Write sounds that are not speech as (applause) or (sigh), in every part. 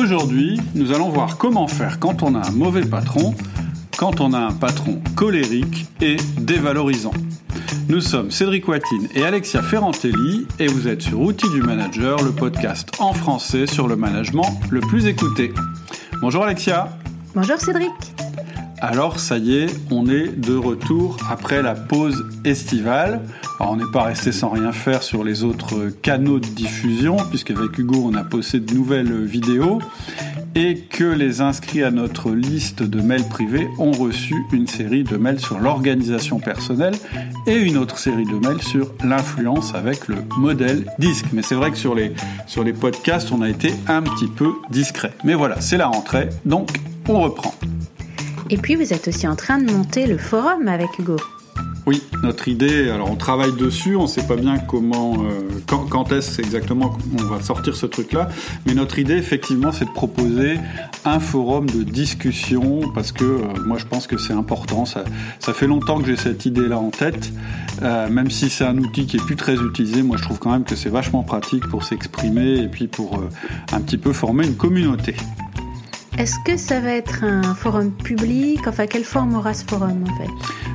Aujourd'hui, nous allons voir comment faire quand on a un mauvais patron, quand on a un patron colérique et dévalorisant. Nous sommes Cédric Watine et Alexia Ferrantelli et vous êtes sur Outils du Manager, le podcast en français sur le management le plus écouté. Bonjour Alexia. Bonjour Cédric. Alors ça y est, on est de retour après la pause estivale. On n'est pas resté sans rien faire sur les autres canaux de diffusion, puisqu'avec Hugo on a posté de nouvelles vidéos et que les inscrits à notre liste de mails privés ont reçu une série de mails sur l'organisation personnelle et une autre série de mails sur l'influence avec le modèle disque. Mais c'est vrai que sur les, sur les podcasts, on a été un petit peu discret. Mais voilà, c'est la rentrée, donc on reprend. Et puis vous êtes aussi en train de monter le forum avec Hugo. Oui, notre idée, alors on travaille dessus, on ne sait pas bien comment, euh, quand, est-ce exactement qu'on va sortir ce truc-là, mais notre idée effectivement c'est de proposer un forum de discussion parce que euh, moi je pense que c'est important, ça, fait longtemps que j'ai cette idée-là en tête, euh, même si c'est un outil qui est plus très utilisé, moi je trouve quand même que c'est vachement pratique pour s'exprimer et puis pour un petit peu former une communauté. Est-ce que ça va être un forum public? Enfin, quelle forme aura ce forum en fait?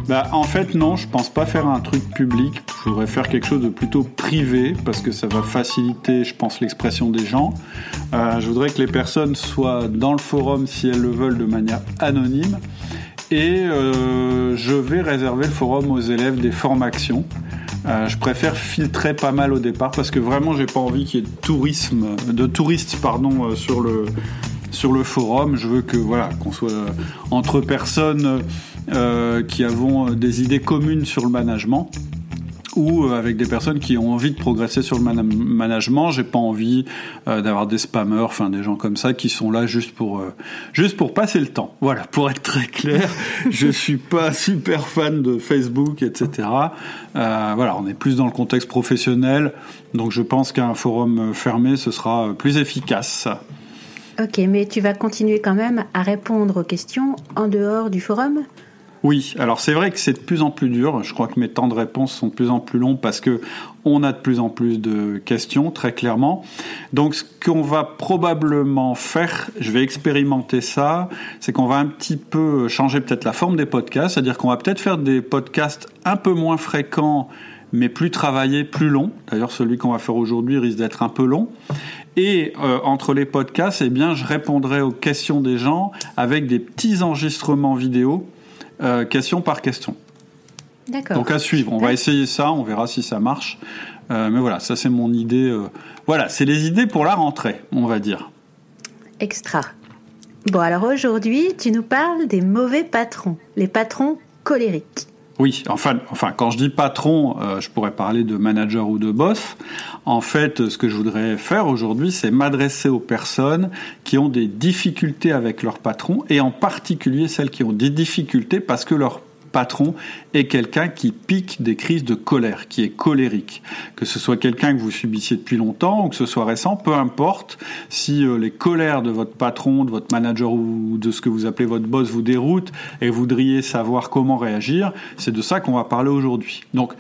Bah, En fait, non, je pense pas faire un truc public. Je voudrais faire quelque chose de plutôt privé parce que ça va faciliter, je pense, l'expression des gens. Euh, je voudrais que les personnes soient dans le forum si elles le veulent de manière anonyme. Et euh, je vais réserver le forum aux élèves des formations. Euh, je préfère filtrer pas mal au départ parce que vraiment j'ai pas envie qu'il y ait de tourisme, de touristes pardon sur le sur le forum. Je veux que voilà qu'on soit entre personnes euh, qui avons des idées communes sur le management ou euh, avec des personnes qui ont envie de progresser sur le management. J'ai pas envie euh, d'avoir des spammers, enfin des gens comme ça qui sont là juste pour juste pour passer le temps. Voilà, pour être très clair, (laughs) je suis pas super fan de Facebook, etc. voilà, on est plus dans le contexte professionnel, donc je pense qu'un forum fermé ce sera plus efficace. Ok, mais tu vas continuer quand même à répondre aux questions en dehors du forum? Oui, alors c'est vrai que c'est de plus en plus dur. Je crois que mes temps de réponse sont de plus en plus longs parce que on a de plus en plus de questions, très clairement. Donc ce qu'on va probablement faire, je vais expérimenter ça, c'est qu'on va un petit peu changer peut-être la forme des podcasts, c'est-à-dire qu'on va peut-être faire des podcasts un peu moins fréquents mais plus travaillés, plus longs. D'ailleurs, celui qu'on va faire aujourd'hui risque d'être un peu long. Et euh, entre les podcasts, eh bien, je répondrai aux questions des gens avec des petits enregistrements vidéo, euh, question par question. D'accord. Donc à suivre. On va essayer ça, on verra si ça marche. Euh, mais voilà, ça c'est mon idée. Voilà, c'est les idées pour la rentrée, on va dire. Extra. Bon, alors aujourd'hui, tu nous parles des mauvais patrons, les patrons colériques. Oui, enfin, enfin, quand je dis patron, euh, je pourrais parler de manager ou de boss. En fait, ce que je voudrais faire aujourd'hui, c'est m'adresser aux personnes qui ont des difficultés avec leur patron, et en particulier celles qui ont des difficultés parce que leur patron est quelqu'un qui pique des crises de colère, qui est colérique. Que ce soit quelqu'un que vous subissiez depuis longtemps ou que ce soit récent, peu importe, si euh, les colères de votre patron, de votre manager ou de ce que vous appelez votre boss vous déroutent et voudriez savoir comment réagir, c'est de ça qu'on va parler aujourd'hui. Donc,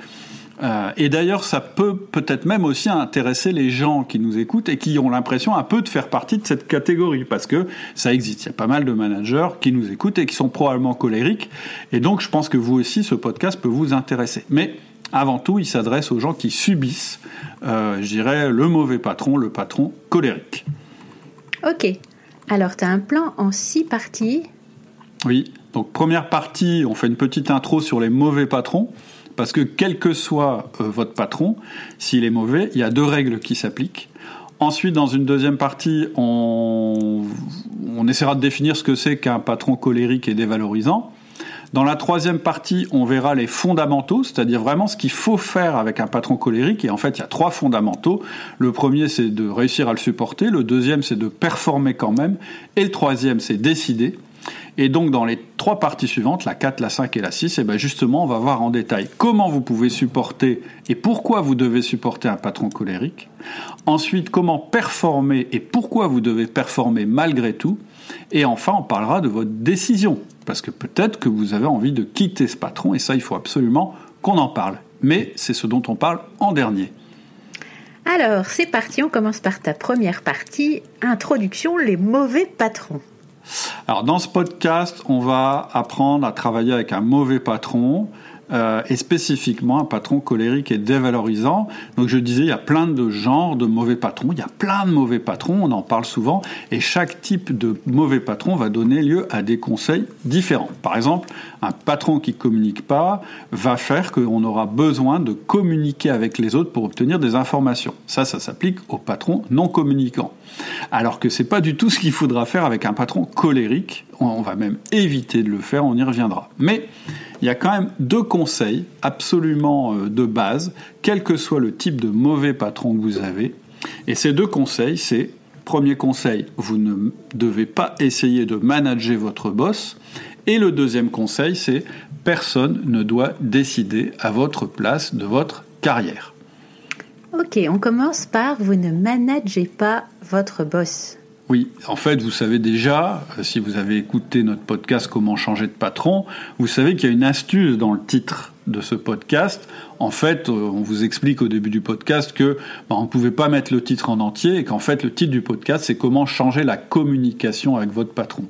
euh, et d'ailleurs, ça peut peut-être même aussi intéresser les gens qui nous écoutent et qui ont l'impression un peu de faire partie de cette catégorie, parce que ça existe. Il y a pas mal de managers qui nous écoutent et qui sont probablement colériques. Et donc, je pense que vous aussi, ce podcast peut vous intéresser. Mais avant tout, il s'adresse aux gens qui subissent, euh, je dirais, le mauvais patron, le patron colérique. Ok. Alors, tu as un plan en six parties. Oui. Donc, première partie, on fait une petite intro sur les mauvais patrons. Parce que quel que soit euh, votre patron, s'il est mauvais, il y a deux règles qui s'appliquent. Ensuite, dans une deuxième partie, on, on essaiera de définir ce que c'est qu'un patron colérique et dévalorisant. Dans la troisième partie, on verra les fondamentaux, c'est-à-dire vraiment ce qu'il faut faire avec un patron colérique. Et en fait, il y a trois fondamentaux. Le premier, c'est de réussir à le supporter. Le deuxième, c'est de performer quand même. Et le troisième, c'est décider. Et donc dans les trois parties suivantes, la 4, la 5 et la 6, et eh bien justement on va voir en détail comment vous pouvez supporter et pourquoi vous devez supporter un patron colérique. Ensuite, comment performer et pourquoi vous devez performer malgré tout. Et enfin, on parlera de votre décision. Parce que peut-être que vous avez envie de quitter ce patron et ça, il faut absolument qu'on en parle. Mais c'est ce dont on parle en dernier. Alors, c'est parti, on commence par ta première partie, introduction, les mauvais patrons. Alors, dans ce podcast, on va apprendre à travailler avec un mauvais patron, euh, et spécifiquement un patron colérique et dévalorisant. Donc je disais, il y a plein de genres de mauvais patrons, il y a plein de mauvais patrons, on en parle souvent, et chaque type de mauvais patron va donner lieu à des conseils différents. Par exemple, un patron qui communique pas va faire qu'on aura besoin de communiquer avec les autres pour obtenir des informations. Ça, ça s'applique aux patrons non communicants. Alors que c'est pas du tout ce qu'il faudra faire avec un patron colérique. On va même éviter de le faire, on y reviendra. Mais il y a quand même deux conseils absolument euh, de base, quel que soit le type de mauvais patron que vous avez. Et ces deux conseils, c'est premier conseil, vous ne devez pas essayer de manager votre boss. Et le deuxième conseil, c'est personne ne doit décider à votre place de votre carrière. Ok, on commence par vous ne managez pas votre boss. Oui, en fait, vous savez déjà, euh, si vous avez écouté notre podcast Comment changer de patron, vous savez qu'il y a une astuce dans le titre de ce podcast en fait, euh, on vous explique au début du podcast que bah, on ne pouvait pas mettre le titre en entier et qu'en fait, le titre du podcast, c'est comment changer la communication avec votre patron.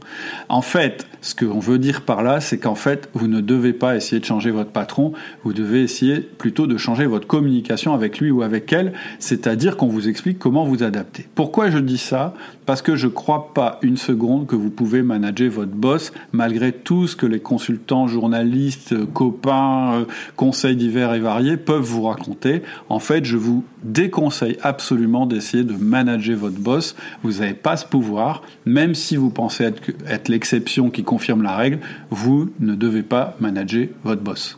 En fait, ce qu'on veut dire par là, c'est qu'en fait, vous ne devez pas essayer de changer votre patron, vous devez essayer plutôt de changer votre communication avec lui ou avec elle, c'est-à-dire qu'on vous explique comment vous adapter. Pourquoi je dis ça? Parce que je ne crois pas une seconde que vous pouvez manager votre boss malgré tout ce que les consultants, journalistes, copains, euh, conseils divers et variés peuvent vous raconter. En fait, je vous déconseille absolument d'essayer de manager votre boss. Vous n'avez pas ce pouvoir. Même si vous pensez être, l'exception qui confirme la règle, vous ne devez pas manager votre boss.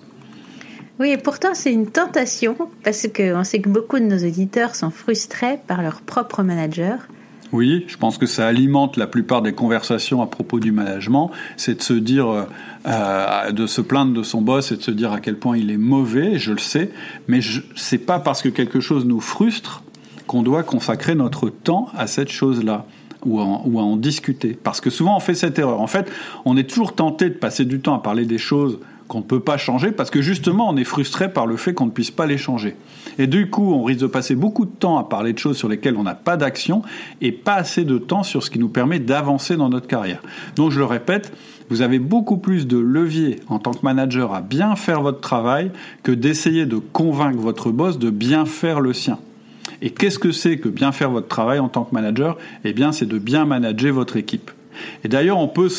Oui, et pourtant c'est une tentation parce qu'on sait que beaucoup de nos auditeurs sont frustrés par leur propre manager oui, je pense que ça alimente la plupart des conversations à propos du management. C'est de se dire, euh, de se plaindre de son boss et de se dire à quel point il est mauvais, je le sais, mais c'est pas parce que quelque chose nous frustre qu'on doit consacrer notre temps à cette chose-là. Ou à en discuter. Parce que souvent on fait cette erreur. En fait, on est toujours tenté de passer du temps à parler des choses qu'on ne peut pas changer parce que justement on est frustré par le fait qu'on ne puisse pas les changer. Et du coup, on risque de passer beaucoup de temps à parler de choses sur lesquelles on n'a pas d'action et pas assez de temps sur ce qui nous permet d'avancer dans notre carrière. Donc je le répète, vous avez beaucoup plus de levier en tant que manager à bien faire votre travail que d'essayer de convaincre votre boss de bien faire le sien. Et qu'est-ce que c'est que bien faire votre travail en tant que manager? Eh bien, c'est de bien manager votre équipe. Et d'ailleurs, on peut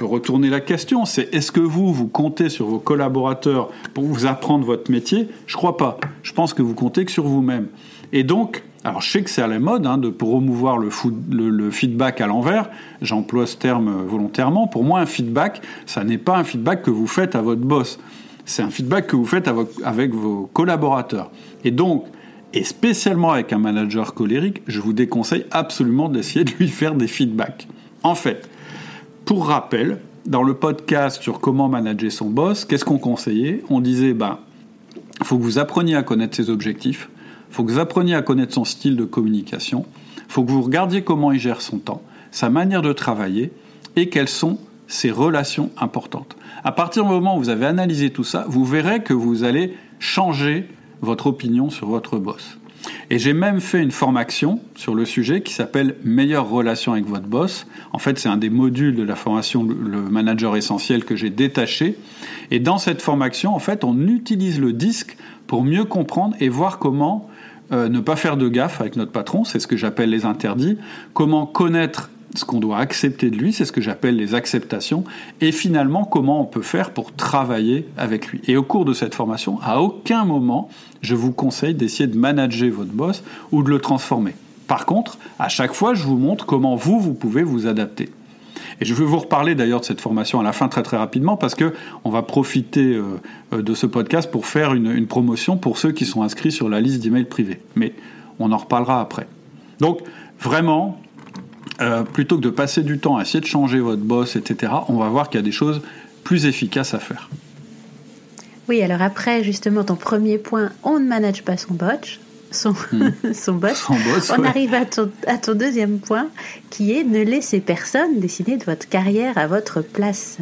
retourner la question, c'est est-ce que vous, vous comptez sur vos collaborateurs pour vous apprendre votre métier? Je crois pas. Je pense que vous comptez que sur vous-même. Et donc, alors je sais que c'est à la mode hein, de promouvoir le, le, feedback à l'envers. J'emploie ce terme volontairement. Pour moi, un feedback, ça n'est pas un feedback que vous faites à votre boss. C'est un feedback que vous faites avec vos collaborateurs. Et donc, et spécialement avec un manager colérique, je vous déconseille absolument d'essayer de lui faire des feedbacks. En fait, pour rappel, dans le podcast sur comment manager son boss, qu'est-ce qu'on conseillait? On disait, ben, faut que vous appreniez à connaître ses objectifs, faut que vous appreniez à connaître son style de communication, faut que vous regardiez comment il gère son temps, sa manière de travailler et quelles sont ses relations importantes. À partir du moment où vous avez analysé tout ça, vous verrez que vous allez changer votre opinion sur votre boss. Et j'ai même fait une formation sur le sujet qui s'appelle Meilleure relation avec votre boss. En fait, c'est un des modules de la formation Le Manager Essentiel que j'ai détaché. Et dans cette formation, en fait, on utilise le disque pour mieux comprendre et voir comment euh, ne pas faire de gaffe avec notre patron, c'est ce que j'appelle les interdits, comment connaître ce qu'on doit accepter de lui, c'est ce que j'appelle les acceptations, et finalement comment on peut faire pour travailler avec lui. Et au cours de cette formation, à aucun moment, je vous conseille d'essayer de manager votre boss ou de le transformer. Par contre, à chaque fois, je vous montre comment vous, vous pouvez vous adapter. Et je vais vous reparler d'ailleurs de cette formation à la fin très très rapidement parce que on va profiter euh, euh, de ce podcast pour faire une, une promotion pour ceux qui sont inscrits sur la liste d'emails privés. Mais on en reparlera après. Donc vraiment, euh, plutôt que de passer du temps à essayer de changer votre boss, etc., on va voir qu'il y a des choses plus efficaces à faire. Oui, alors après, justement, ton premier point, on ne manage pas son botch, son, hmm. (laughs) son boss. on arrive à ton, à ton deuxième point, qui est ne laissez personne décider de votre carrière à votre place.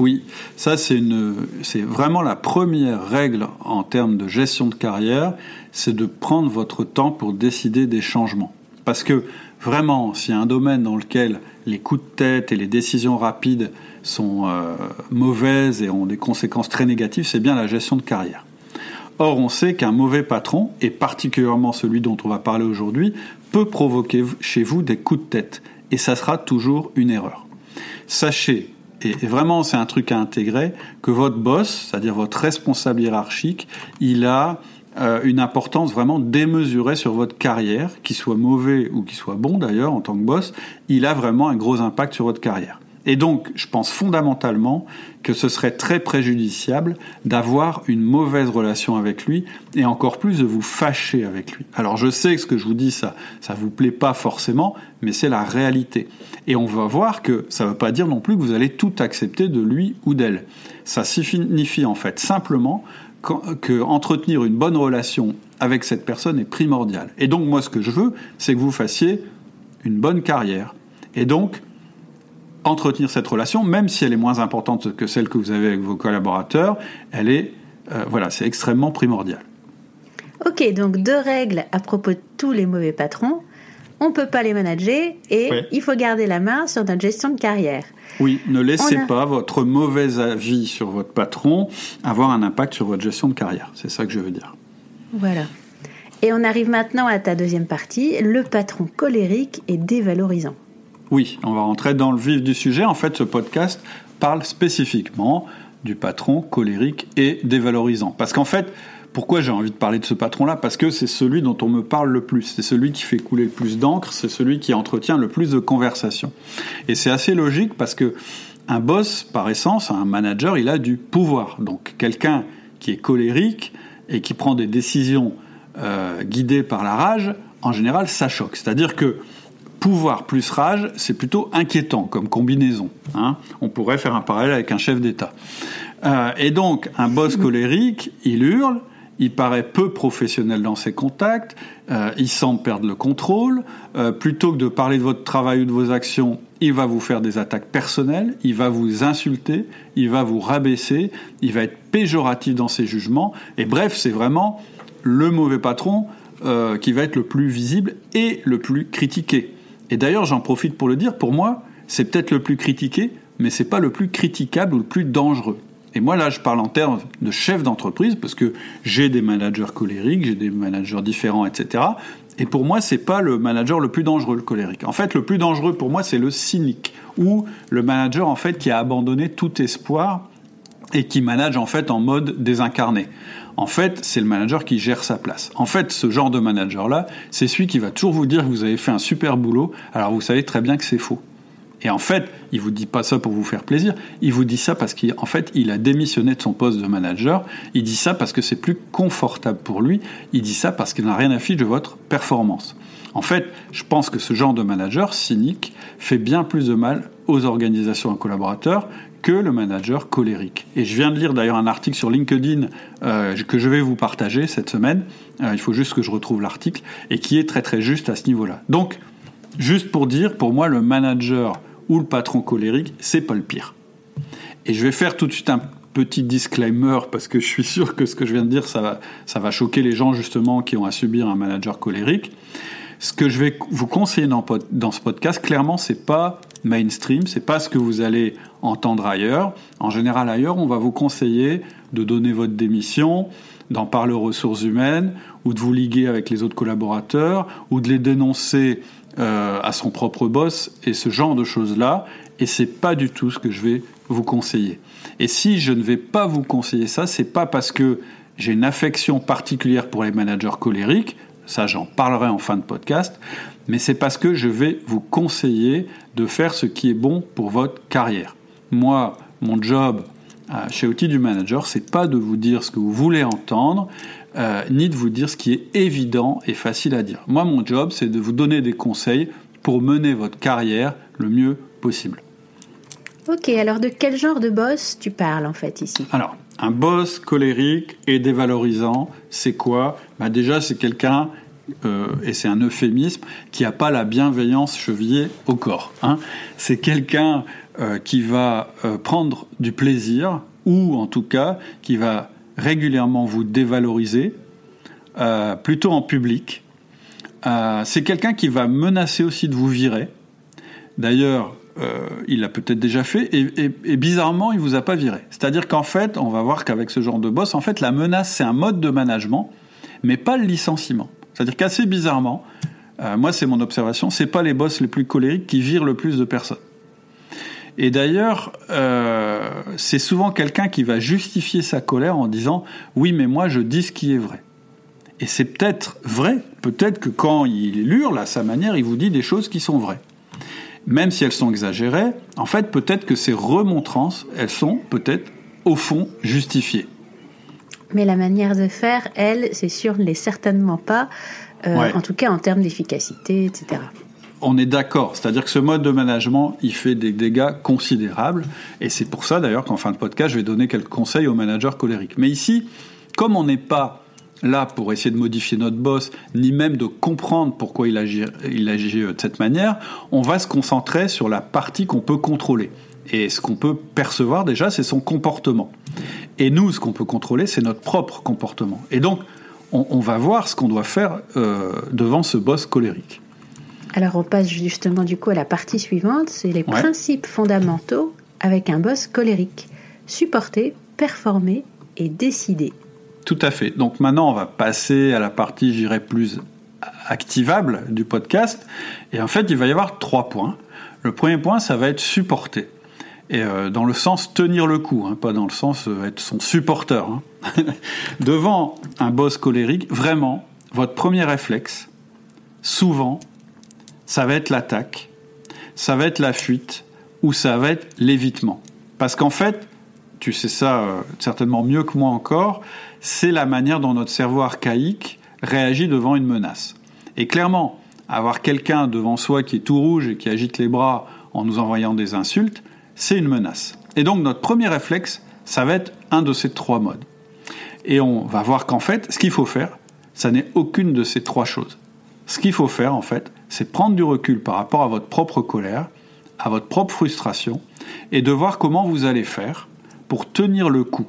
Oui, ça c'est une, c'est vraiment la première règle en termes de gestion de carrière, c'est de prendre votre temps pour décider des changements. Parce que vraiment, s'il y a un domaine dans lequel les coups de tête et les décisions rapides sont euh, mauvaises et ont des conséquences très négatives, c'est bien la gestion de carrière. Or, on sait qu'un mauvais patron, et particulièrement celui dont on va parler aujourd'hui, peut provoquer chez vous des coups de tête. Et ça sera toujours une erreur. Sachez et vraiment c'est un truc à intégrer, que votre boss, c'est-à-dire votre responsable hiérarchique, il a euh, une importance vraiment démesurée sur votre carrière, qu'il soit mauvais ou qu'il soit bon d'ailleurs en tant que boss, il a vraiment un gros impact sur votre carrière. Et donc, je pense fondamentalement que ce serait très préjudiciable d'avoir une mauvaise relation avec lui et encore plus de vous fâcher avec lui. Alors, je sais que ce que je vous dis, ça, ça vous plaît pas forcément, mais c'est la réalité. Et on va voir que ça ne veut pas dire non plus que vous allez tout accepter de lui ou d'elle. Ça signifie en fait simplement que entretenir une bonne relation avec cette personne est primordial. Et donc, moi, ce que je veux, c'est que vous fassiez une bonne carrière. Et donc, entretenir cette relation, même si elle est moins importante que celle que vous avez avec vos collaborateurs, elle est, euh, voilà, c'est extrêmement primordial. Ok, donc deux règles à propos de tous les mauvais patrons. On ne peut pas les manager et il faut garder la main sur notre gestion de carrière. Oui, ne laissez pas votre mauvais avis sur votre patron avoir un impact sur votre gestion de carrière. C'est ça que je veux dire. Voilà. Et on arrive maintenant à ta deuxième partie, le patron colérique et dévalorisant. Oui, on va rentrer dans le vif du sujet. En fait, ce podcast parle spécifiquement du patron colérique et dévalorisant. Parce qu'en fait, pourquoi j'ai envie de parler de ce patron-là? Parce que c'est celui dont on me parle le plus, c'est celui qui fait couler le plus d'encre, c'est celui qui entretient le plus de conversations. Et c'est assez logique parce que un boss, par essence, un manager, il a du pouvoir. Donc quelqu'un qui est colérique et qui prend des décisions euh, guidées par la rage, en général, ça choque. C'est-à-dire que pouvoir plus rage, c'est plutôt inquiétant comme combinaison. Hein. On pourrait faire un parallèle avec un chef d'État. Euh, et donc, un boss (laughs) colérique, il hurle, il paraît peu professionnel dans ses contacts, euh, il semble perdre le contrôle. Euh, plutôt que de parler de votre travail ou de vos actions, il va vous faire des attaques personnelles, il va vous insulter, il va vous rabaisser, il va être péjoratif dans ses jugements. Et bref, c'est vraiment le mauvais patron qui va être le plus visible et le plus critiqué. Et d'ailleurs, j'en profite pour le dire, pour moi, c'est peut-être le plus critiqué, mais c'est pas le plus critiquable ou le plus dangereux. Et moi, là, je parle en termes de chef d'entreprise, parce que j'ai des managers colériques, j'ai des managers différents, etc. Et pour moi, c'est pas le manager le plus dangereux, le colérique. En fait, le plus dangereux pour moi, c'est le cynique, ou le manager, en fait, qui a abandonné tout espoir et qui manage, en fait, en mode désincarné. En fait, c'est le manager qui gère sa place. En fait, ce genre de manager-là, c'est celui qui va toujours vous dire que vous avez fait un super boulot, alors vous savez très bien que c'est faux. Et en fait, il vous dit pas ça pour vous faire plaisir, il vous dit ça parce qu'en fait, il a démissionné de son poste de manager, il dit ça parce que c'est plus confortable pour lui, il dit ça parce qu'il n'a rien à fiche de votre performance. En fait, je pense que ce genre de manager cynique fait bien plus de mal aux organisations et collaborateurs que le manager colérique. Et je viens de lire d'ailleurs un article sur LinkedIn euh, que je vais vous partager cette semaine. Euh, il faut juste que je retrouve l'article et qui est très très juste à ce niveau-là. Donc, juste pour dire, pour moi, le manager ou le patron colérique, c'est pas le pire. Et je vais faire tout de suite un petit disclaimer parce que je suis sûr que ce que je viens de dire, ça va, ça va choquer les gens justement qui ont à subir un manager colérique. Ce que je vais vous conseiller dans, dans ce podcast, clairement, c'est pas mainstream, c'est pas ce que vous allez entendre ailleurs. En général, ailleurs, on va vous conseiller de donner votre démission, d'en parler aux ressources humaines, ou de vous liguer avec les autres collaborateurs, ou de les dénoncer euh, à son propre boss, et ce genre de choses-là. Et c'est pas du tout ce que je vais vous conseiller. Et si je ne vais pas vous conseiller ça, c'est pas parce que j'ai une affection particulière pour les managers colériques, ça j'en parlerai en fin de podcast, mais c'est parce que je vais vous conseiller de faire ce qui est bon pour votre carrière. Moi, mon job euh, chez Outils du Manager, c'est pas de vous dire ce que vous voulez entendre, euh, ni de vous dire ce qui est évident et facile à dire. Moi, mon job, c'est de vous donner des conseils pour mener votre carrière le mieux possible. Ok, alors de quel genre de boss tu parles en fait ici? Alors, un boss colérique et dévalorisant, c'est quoi? Bah Déjà, c'est quelqu'un euh, et c'est un euphémisme, qui n'a pas la bienveillance chevillée au corps. Hein. C'est quelqu'un euh, qui va euh, prendre du plaisir ou en tout cas qui va régulièrement vous dévaloriser, euh, plutôt en public. c'est quelqu'un qui va menacer aussi de vous virer. D'ailleurs, il l'a peut-être déjà fait et, et, bizarrement, il vous a pas viré. C'est-à-dire qu'en fait, on va voir qu'avec ce genre de boss, en fait, la menace c'est un mode de management, mais pas le licenciement. C'est-à-dire qu'assez bizarrement, moi c'est mon observation, c'est pas les boss les plus colériques qui virent le plus de personnes. Et d'ailleurs, euh, c'est souvent quelqu'un qui va justifier sa colère en disant oui, mais moi je dis ce qui est vrai. Et c'est peut-être vrai, peut-être que quand il hurle à sa manière, il vous dit des choses qui sont vraies. Même si elles sont exagérées, en fait, peut-être que ces remontrances, elles sont peut-être au fond justifiées. Mais la manière de faire, elle, c'est sûr, ne l'est certainement pas, euh, en tout cas en termes d'efficacité, etc on est d'accord. C'est-à-dire que ce mode de management, il fait des dégâts considérables. Et c'est pour ça, d'ailleurs, qu'en fin de podcast, je vais donner quelques conseils aux managers colériques. Mais ici, comme on n'est pas là pour essayer de modifier notre boss, ni même de comprendre pourquoi il agit, euh, de cette manière, on va se concentrer sur la partie qu'on peut contrôler. Et ce qu'on peut percevoir déjà, c'est son comportement. Et nous, ce qu'on peut contrôler, c'est notre propre comportement. Et donc, on, va voir ce qu'on doit faire euh, devant ce boss colérique. Alors on passe justement du coup à la partie suivante, c'est les principes fondamentaux avec un boss colérique. Supporter, performer et décider. Tout à fait. Donc maintenant on va passer à la partie, j'irai plus activable du podcast. Et en fait il va y avoir trois points. Le premier point, ça va être supporter. Et euh, dans le sens tenir le coup, hein, pas dans le sens euh, être son supporter. Hein. (laughs) Devant un boss colérique, vraiment, votre premier réflexe, souvent, ça va être l'attaque, ça va être la fuite ou ça va être l'évitement. Parce qu'en fait, tu sais ça euh, certainement mieux que moi encore, c'est la manière dont notre cerveau archaïque réagit devant une menace. Et clairement, avoir quelqu'un devant soi qui est tout rouge et qui agite les bras en nous envoyant des insultes, c'est une menace. Et donc notre premier réflexe, ça va être un de ces trois modes. Et on va voir qu'en fait, ce qu'il faut faire, ça n'est aucune de ces trois choses. Ce qu'il faut faire, en fait, c'est prendre du recul par rapport à votre propre colère, à votre propre frustration, et de voir comment vous allez faire pour tenir le coup.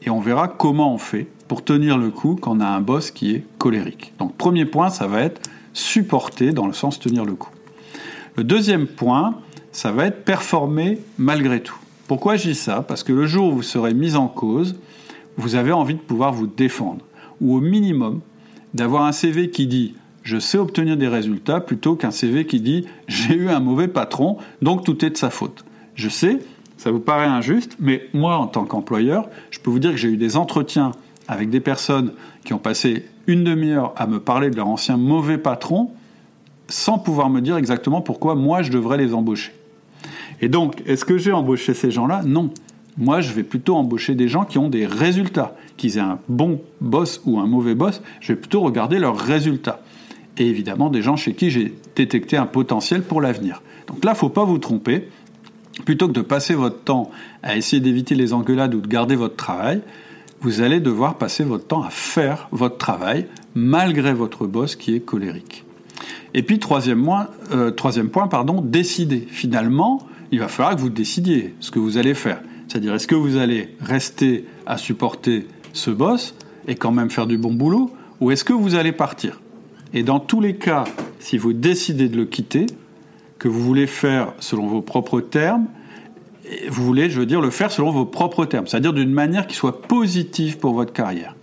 Et on verra comment on fait pour tenir le coup quand on a un boss qui est colérique. Donc premier point, ça va être supporter dans le sens tenir le coup. Le deuxième point, ça va être performer malgré tout. Pourquoi je dis ça? Parce que le jour où vous serez mis en cause, vous avez envie de pouvoir vous défendre. Ou au minimum, d'avoir un CV qui dit je sais obtenir des résultats plutôt qu'un CV qui dit j'ai eu un mauvais patron, donc tout est de sa faute. Je sais, ça vous paraît injuste, mais moi en tant qu'employeur, je peux vous dire que j'ai eu des entretiens avec des personnes qui ont passé une demi-heure à me parler de leur ancien mauvais patron sans pouvoir me dire exactement pourquoi moi je devrais les embaucher. Et donc, est-ce que j'ai embauché ces gens-là? Non. Moi, je vais plutôt embaucher des gens qui ont des résultats. Qu'ils aient un bon boss ou un mauvais boss, je vais plutôt regarder leurs résultats et évidemment des gens chez qui j'ai détecté un potentiel pour l'avenir. Donc là, il ne faut pas vous tromper. Plutôt que de passer votre temps à essayer d'éviter les engueulades ou de garder votre travail, vous allez devoir passer votre temps à faire votre travail malgré votre boss qui est colérique. Et puis troisième, point, euh, point, pardon, décider. Finalement, il va falloir que vous décidiez ce que vous allez faire. C'est-à-dire, est-ce que vous allez rester à supporter ce boss et quand même faire du bon boulot, ou est-ce que vous allez partir? Et dans tous les cas, si vous décidez de le quitter, que vous voulez faire selon vos propres termes, vous voulez, je veux dire, le faire selon vos propres termes, c'est-à-dire d'une manière qui soit positive pour votre carrière.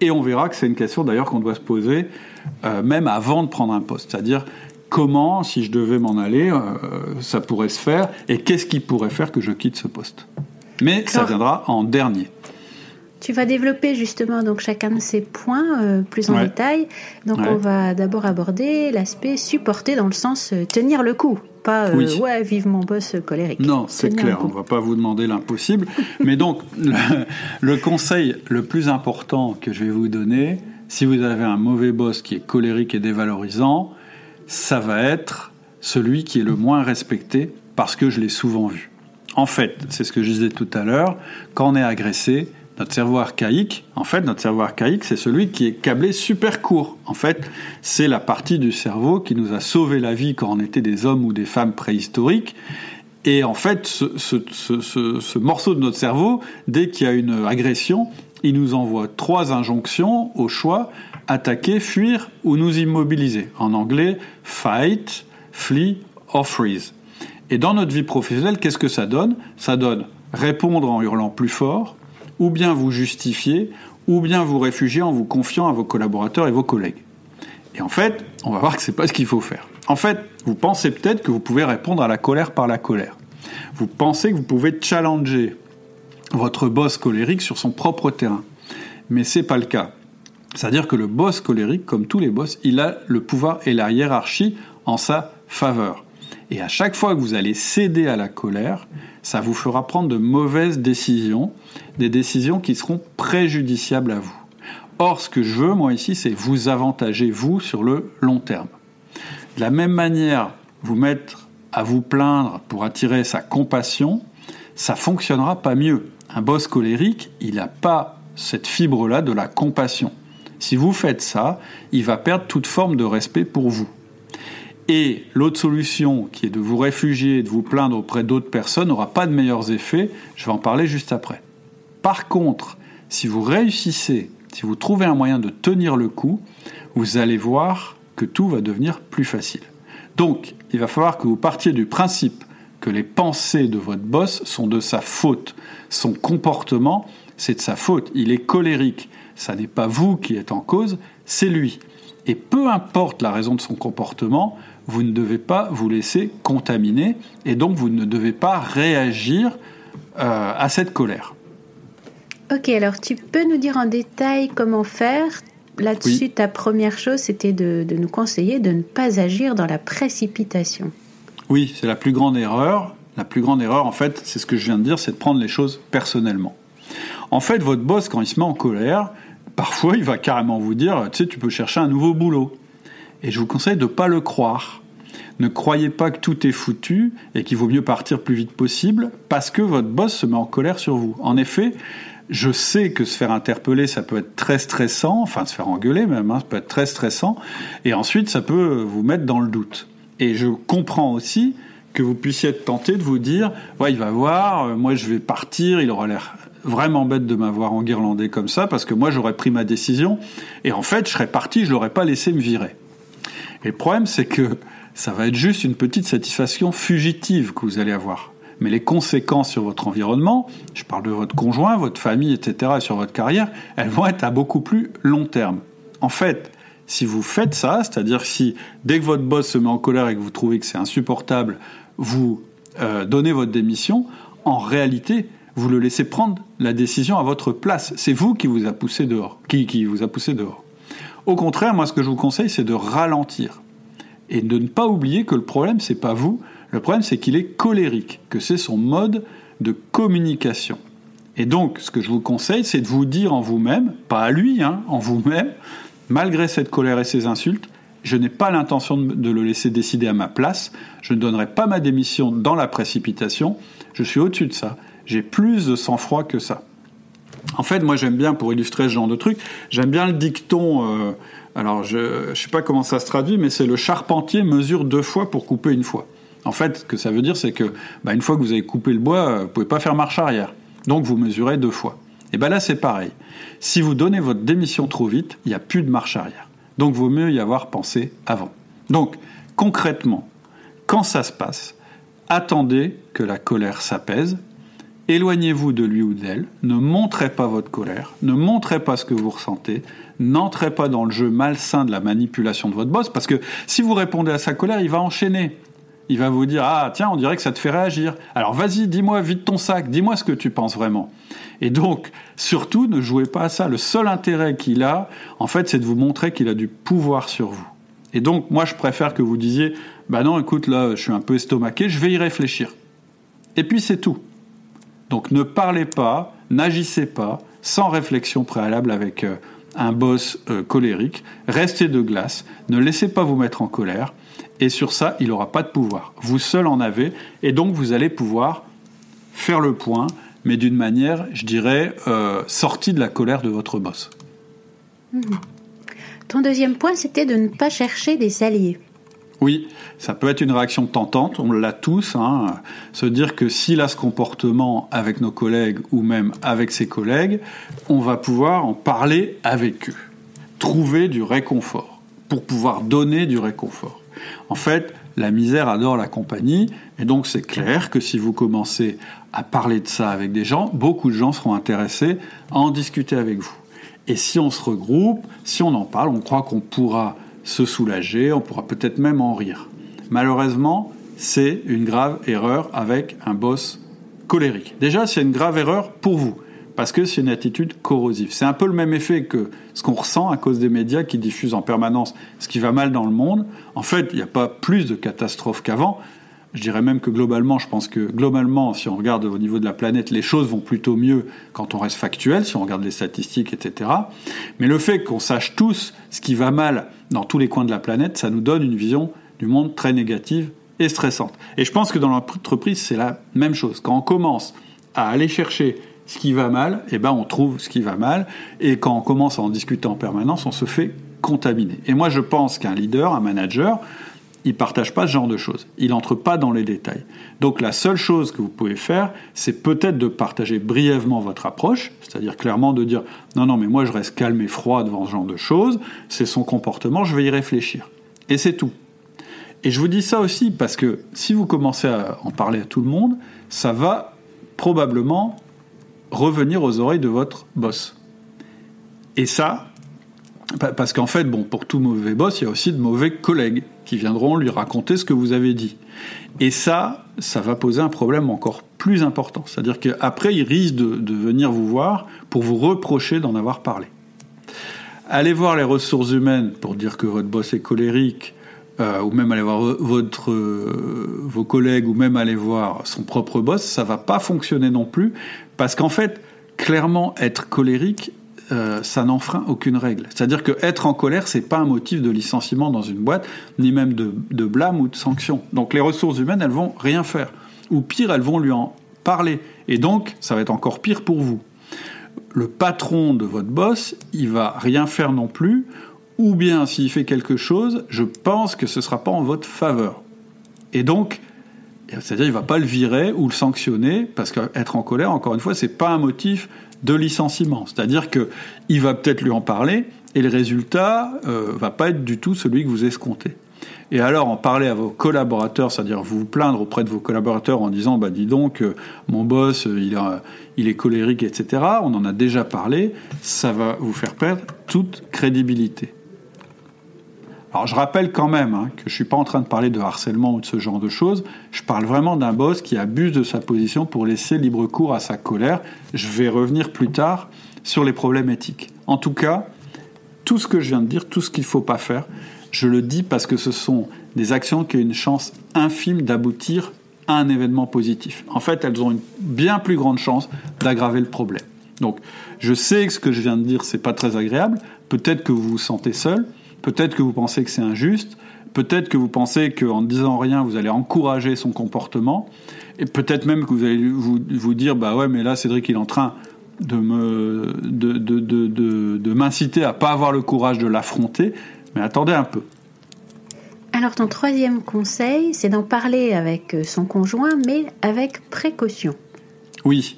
Et on verra que c'est une question d'ailleurs qu'on doit se poser euh, même avant de prendre un poste, c'est-à-dire comment, si je devais m'en aller, euh, ça pourrait se faire et qu'est-ce qui pourrait faire que je quitte ce poste. Mais ça viendra en dernier. Tu vas développer justement donc chacun de ces points euh, plus en détail. Donc on va d'abord aborder l'aspect supporter dans le sens euh, tenir le coup, pas euh, ouais vive mon boss colérique. Non, c'est clair, on va pas vous demander l'impossible. (laughs) Mais donc le, le, conseil le plus important que je vais vous donner, si vous avez un mauvais boss qui est colérique et dévalorisant, ça va être celui qui est le moins respecté parce que je l'ai souvent vu. En fait, c'est ce que je disais tout à l'heure, quand on est agressé, notre cerveau archaïque, en fait, notre cerveau archaïque, c'est celui qui est câblé super court. En fait, c'est la partie du cerveau qui nous a sauvé la vie quand on était des hommes ou des femmes préhistoriques Et en fait, ce, morceau de notre cerveau, dès qu'il y a une agression, il nous envoie trois injonctions au choix attaquer, fuir ou nous immobiliser. En anglais, fight, flee or freeze. Et dans notre vie professionnelle, qu'est-ce que ça donne? Ça donne répondre en hurlant plus fort, ou bien vous justifier, ou bien vous réfugier en vous confiant à vos collaborateurs et vos collègues. Et en fait, on va voir que c'est pas ce qu'il faut faire. En fait, vous pensez peut-être que vous pouvez répondre à la colère par la colère. Vous pensez que vous pouvez challenger votre boss colérique sur son propre terrain. Mais c'est pas le cas. C'est-à-dire que le boss colérique, comme tous les boss, il a le pouvoir et la hiérarchie en sa faveur. Et à chaque fois que vous allez céder à la colère, ça vous fera prendre de mauvaises décisions, des décisions qui seront préjudiciables à vous. Or, ce que je veux, moi, ici, c'est vous avantager, vous, sur le long terme. De la même manière, vous mettre à vous plaindre pour attirer sa compassion, ça fonctionnera pas mieux. Un boss colérique, il n'a pas cette fibre-là de la compassion. Si vous faites ça, il va perdre toute forme de respect pour vous. Et l'autre solution, qui est de vous réfugier et de vous plaindre auprès d'autres personnes, n'aura pas de meilleurs effets. Je vais en parler juste après. Par contre, si vous réussissez, si vous trouvez un moyen de tenir le coup, vous allez voir que tout va devenir plus facile. Donc, il va falloir que vous partiez du principe que les pensées de votre boss sont de sa faute. Son comportement, c'est de sa faute. Il est colérique. Ça n'est pas vous qui êtes en cause, c'est lui. Et peu importe la raison de son comportement, vous ne devez pas vous laisser contaminer et donc vous ne devez pas réagir euh, à cette colère. Ok, alors tu peux nous dire en détail comment faire? Là-dessus, ta première chose, c'était de, nous conseiller de ne pas agir dans la précipitation. Oui, c'est la plus grande erreur. La plus grande erreur, en fait, c'est ce que je viens de dire, c'est de prendre les choses personnellement. En fait, votre boss, quand il se met en colère, parfois, il va carrément vous dire, tu sais, tu peux chercher un nouveau boulot. Et je vous conseille de ne pas le croire. Ne croyez pas que tout est foutu et qu'il vaut mieux partir plus vite possible parce que votre boss se met en colère sur vous. En effet, je sais que se faire interpeller, ça peut être très stressant, enfin se faire engueuler même, hein, ça peut être très stressant, et ensuite ça peut vous mettre dans le doute. Et je comprends aussi que vous puissiez être tenté de vous dire, ouais, il va voir, euh, moi je vais partir, il aura l'air vraiment bête de m'avoir enguirlandé comme ça, parce que moi j'aurais pris ma décision, et en fait je serais parti, je l'aurais pas laissé me virer. Le problème c'est que ça va être juste une petite satisfaction fugitive que vous allez avoir. Mais les conséquences sur votre environnement, je parle de votre conjoint, votre famille, etc., et sur votre carrière, elles vont être à beaucoup plus long terme. En fait, si vous faites ça, c'est-à-dire si dès que votre boss se met en colère et que vous trouvez que c'est insupportable, vous euh, donnez votre démission, en réalité, vous le laissez prendre la décision à votre place. C'est vous qui vous a poussé dehors, qui, qui vous a poussé dehors. Au contraire, moi, ce que je vous conseille, c'est de ralentir et de ne pas oublier que le problème, c'est pas vous. Le problème, c'est qu'il est colérique, que c'est son mode de communication. Et donc, ce que je vous conseille, c'est de vous dire en vous-même, pas à lui, hein, en vous-même, malgré cette colère et ces insultes, je n'ai pas l'intention de le laisser décider à ma place, je ne donnerai pas ma démission dans la précipitation, je suis au-dessus de ça, j'ai plus de sang-froid que ça. En fait, moi j'aime bien, pour illustrer ce genre de truc, j'aime bien le dicton, euh, alors je ne sais pas comment ça se traduit, mais c'est le charpentier mesure deux fois pour couper une fois. En fait, ce que ça veut dire, c'est que bah, une fois que vous avez coupé le bois, euh, vous pouvez pas faire marche arrière. Donc vous mesurez deux fois. Et bien là, c'est pareil. Si vous donnez votre démission trop vite, il n'y a plus de marche arrière. Donc vaut mieux y avoir pensé avant. Donc, concrètement, quand ça se passe, attendez que la colère s'apaise, éloignez-vous de lui ou d'elle, ne montrez pas votre colère, ne montrez pas ce que vous ressentez, n'entrez pas dans le jeu malsain de la manipulation de votre boss, parce que si vous répondez à sa colère, il va enchaîner. Il va vous dire Ah, tiens, on dirait que ça te fait réagir. Alors vas-y, dis-moi, vide ton sac, dis-moi ce que tu penses vraiment. Et donc, surtout, ne jouez pas à ça. Le seul intérêt qu'il a, en fait, c'est de vous montrer qu'il a du pouvoir sur vous. Et donc, moi, je préfère que vous disiez Bah non, écoute, là, je suis un peu estomaqué, je vais y réfléchir. Et puis, c'est tout. Donc, ne parlez pas, n'agissez pas sans réflexion préalable avec euh, un boss euh, colérique. Restez de glace, ne laissez pas vous mettre en colère et sur ça, il n'aura pas de pouvoir. Vous seul en avez, et donc vous allez pouvoir faire le point, mais d'une manière, je dirais, euh, sortie de la colère de votre boss. Mhm. Ton deuxième point, c'était de ne pas chercher des alliés. Oui, ça peut être une réaction tentante, on l'a tous, hein, se dire que s'il a ce comportement avec nos collègues ou même avec ses collègues, on va pouvoir en parler avec eux, trouver du réconfort, pour pouvoir donner du réconfort. En fait, la misère adore la compagnie, et donc c'est clair que si vous commencez à parler de ça avec des gens, beaucoup de gens seront intéressés à en discuter avec vous. Et si on se regroupe, si on en parle, on croit qu'on pourra se soulager, on pourra peut-être même en rire. Malheureusement, c'est une grave erreur avec un boss colérique. Déjà, c'est une grave erreur pour vous, parce que c'est une attitude corrosive. C'est un peu le même effet que ce qu'on ressent à cause des médias qui diffusent en permanence ce qui va mal dans le monde. En fait, il n'y a pas plus de catastrophes qu'avant. Je dirais même que globalement, je pense que globalement, si on regarde au niveau de la planète, les choses vont plutôt mieux quand on reste factuel, si on regarde les statistiques, etc. Mais le fait qu'on sache tous ce qui va mal dans tous les coins de la planète, ça nous donne une vision du monde très négative et stressante. Et je pense que dans l'entreprise, c'est la même chose. Quand on commence à aller chercher ce qui va mal, eh ben on trouve ce qui va mal. Et quand on commence à en discuter en permanence, on se fait contaminer. Et moi, je pense qu'un leader, un manager, il partage pas ce genre de choses. Il n'entre pas dans les détails. Donc la seule chose que vous pouvez faire, c'est peut-être de partager brièvement votre approche, c'est-à-dire clairement de dire non non mais moi je reste calme et froid devant ce genre de choses, c'est son comportement, je vais y réfléchir. Et c'est tout. Et je vous dis ça aussi parce que si vous commencez à en parler à tout le monde, ça va probablement revenir aux oreilles de votre boss. Et ça, parce qu'en fait, bon, pour tout mauvais boss, il y a aussi de mauvais collègues qui viendront lui raconter ce que vous avez dit. Et ça, ça va poser un problème encore plus important. C'est-à-dire qu'après, il risque de, venir vous voir pour vous reprocher d'en avoir parlé. Allez voir les ressources humaines pour dire que votre boss est colérique, euh, ou même aller voir votre, euh, vos collègues, ou même aller voir son propre boss, ça va pas fonctionner non plus, parce qu'en fait, clairement, être colérique, euh, ça n'enfreint aucune règle. C'est-à-dire que être en colère, c'est pas un motif de licenciement dans une boîte, ni même de, blâme ou de sanction. Donc les ressources humaines, elles vont rien faire. Ou pire, elles vont lui en parler. Et donc, ça va être encore pire pour vous. Le patron de votre boss, il va rien faire non plus, ou bien s'il fait quelque chose, je pense que ce sera pas en votre faveur. Et donc, c'est-à-dire il va pas le virer ou le sanctionner parce qu'être en colère, encore une fois, c'est pas un motif de licenciement. C'est-à-dire qu'il va peut-être lui en parler et le résultat euh, va pas être du tout celui que vous escomptez. Et alors en parler à vos collaborateurs, c'est-à-dire vous plaindre auprès de vos collaborateurs en disant bah dis donc euh, mon boss euh, il, il est colérique etc. On en a déjà parlé, ça va vous faire perdre toute crédibilité. Alors je rappelle quand même hein, que je suis pas en train de parler de harcèlement ou de ce genre de choses. Je parle vraiment d'un boss qui abuse de sa position pour laisser libre cours à sa colère. Je vais revenir plus tard sur les problèmes éthiques. En tout cas, tout ce que je viens de dire, tout ce qu'il ne faut pas faire, je le dis parce que ce sont des actions qui ont une chance infime d'aboutir à un événement positif. En fait, elles ont une bien plus grande chance d'aggraver le problème. Donc, je sais que ce que je viens de dire, c'est pas très agréable. Peut-être que vous vous sentez seul. Peut-être que vous pensez que c'est injuste, peut-être que vous pensez qu'en ne disant rien, vous allez encourager son comportement, et peut-être même que vous allez vous, vous, dire, bah ouais, mais là, Cédric, il est en train de me de, de, de, de m'inciter à pas avoir le courage de l'affronter, mais attendez un peu. Alors ton troisième conseil, c'est d'en parler avec son conjoint, mais avec précaution. Oui.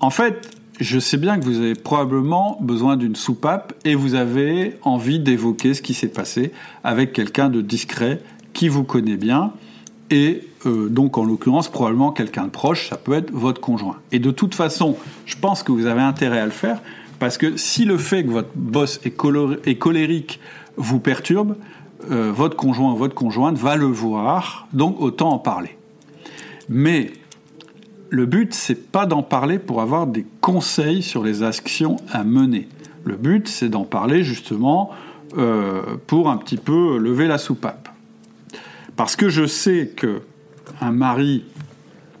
En fait, je sais bien que vous avez probablement besoin d'une soupape et vous avez envie d'évoquer ce qui s'est passé avec quelqu'un de discret qui vous connaît bien et euh, donc en l'occurrence probablement quelqu'un de proche, ça peut être votre conjoint. Et de toute façon, je pense que vous avez intérêt à le faire parce que si le fait que votre boss est, colérique vous perturbe, euh, votre conjoint ou votre conjointe va le voir, donc autant en parler. Mais le but, c'est pas d'en parler pour avoir des conseils sur les actions à mener. Le but, c'est d'en parler justement euh, pour un petit peu lever la soupape. Parce que je sais que un mari,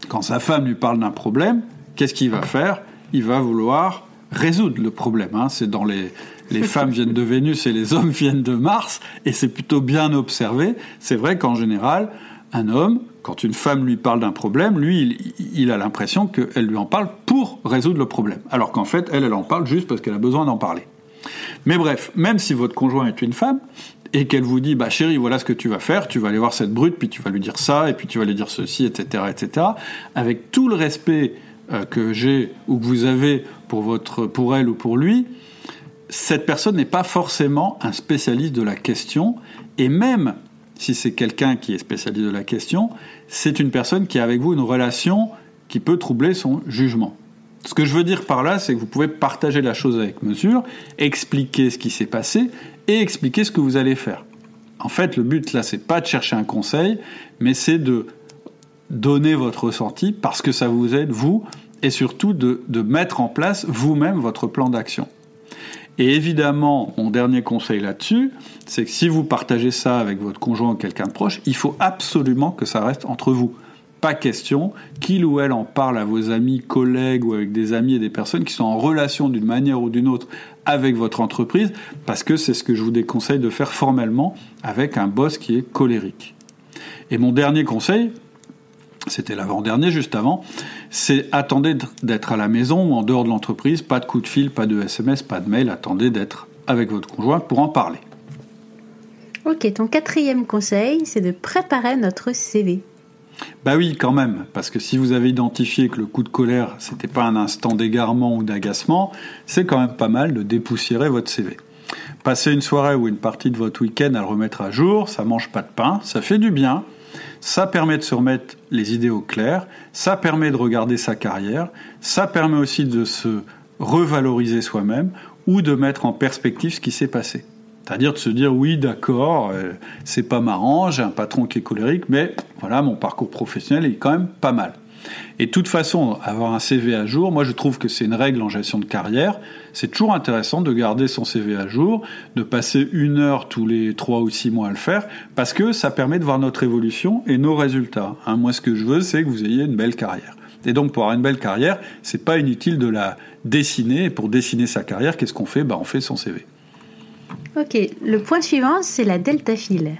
quand sa femme lui parle d'un problème, qu'est-ce qu'il va faire? Il va vouloir résoudre le problème. Hein. C'est dans les, les (laughs) femmes viennent de Vénus et les hommes viennent de Mars, et c'est plutôt bien observé. C'est vrai qu'en général, un homme quand une femme lui parle d'un problème, lui, il, a l'impression qu'elle lui en parle pour résoudre le problème. Alors qu'en fait, elle, elle en parle juste parce qu'elle a besoin d'en parler. Mais bref, même si votre conjoint est une femme, et qu'elle vous dit, bah chérie, voilà ce que tu vas faire, tu vas aller voir cette brute, puis tu vas lui dire ça, et puis tu vas lui dire ceci, etc., etc., avec tout le respect euh, que j'ai ou que vous avez pour, votre, pour elle ou pour lui, cette personne n'est pas forcément un spécialiste de la question, et même si c'est quelqu'un qui est spécialiste de la question, c'est une personne qui a avec vous une relation qui peut troubler son jugement. Ce que je veux dire par là, c'est que vous pouvez partager la chose avec mesure, expliquer ce qui s'est passé et expliquer ce que vous allez faire. En fait, le but là, c'est pas de chercher un conseil, mais c'est de donner votre ressenti parce que ça vous aide, vous, et surtout de, de mettre en place vous-même votre plan d'action. Et évidemment, mon dernier conseil là-dessus, c'est que si vous partagez ça avec votre conjoint ou quelqu'un de proche, il faut absolument que ça reste entre vous. Pas question qu'il ou elle en parle à vos amis, collègues ou avec des amis et des personnes qui sont en relation d'une manière ou d'une autre avec votre entreprise, parce que c'est ce que je vous déconseille de faire formellement avec un boss qui est colérique. Et mon dernier conseil, c'était l'avant-dernier juste avant, c'est attendez d'être à la maison ou en dehors de l'entreprise, pas de coup de fil, pas de SMS, pas de mail, attendez d'être avec votre conjoint pour en parler. Ok, ton quatrième conseil, c'est de préparer notre CV. Bah oui, quand même, parce que si vous avez identifié que le coup de colère, c'était pas un instant d'égarement ou d'agacement, c'est quand même pas mal de dépoussiérer votre CV. Passer une soirée ou une partie de votre week-end à le remettre à jour, ça mange pas de pain, ça fait du bien, ça permet de se remettre les idées au clair, ça permet de regarder sa carrière, ça permet aussi de se revaloriser soi-même ou de mettre en perspective ce qui s'est passé. C'est-à-dire de se dire oui, d'accord, euh, c'est pas marrant, j'ai un patron qui est colérique, mais voilà, mon parcours professionnel est quand même pas mal. Et de toute façon, avoir un CV à jour, moi je trouve que c'est une règle en gestion de carrière. C'est toujours intéressant de garder son CV à jour, de passer une heure tous les trois ou six mois à le faire, parce que ça permet de voir notre évolution et nos résultats. Hein, moi ce que je veux, c'est que vous ayez une belle carrière. Et donc pour avoir une belle carrière, c'est pas inutile de la dessiner. Et pour dessiner sa carrière, qu'est-ce qu'on fait? Bah, On fait son CV. Ok, le point suivant, c'est la delta file.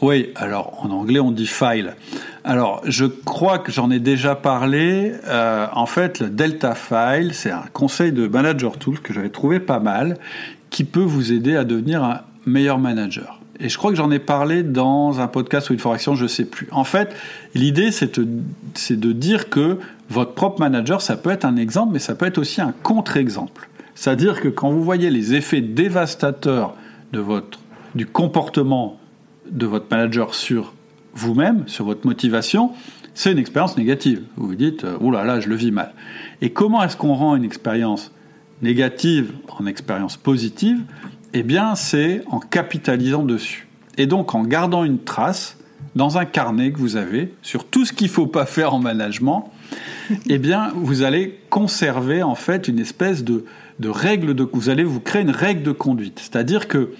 Oui, alors en anglais on dit file. Alors je crois que j'en ai déjà parlé. Euh, en fait, le Delta File, c'est un conseil de manager tool que j'avais trouvé pas mal, qui peut vous aider à devenir un meilleur manager. Et je crois que j'en ai parlé dans un podcast ou une formation, je ne sais plus. En fait, l'idée, c'est de dire que votre propre manager, ça peut être un exemple, mais ça peut être aussi un contre-exemple. C'est-à-dire que quand vous voyez les effets dévastateurs de votre, du comportement de votre manager sur vous-même, sur votre motivation, c'est une expérience négative. Vous vous dites, oh là là, je le vis mal. Et comment est-ce qu'on rend une expérience négative en expérience positive? Eh bien, c'est en capitalisant dessus. Et donc en gardant une trace dans un carnet que vous avez sur tout ce qu'il ne faut pas faire en management, (laughs) eh bien, vous allez conserver en fait une espèce de, de règle de... Vous allez vous créer une règle de conduite. C'est-à-dire que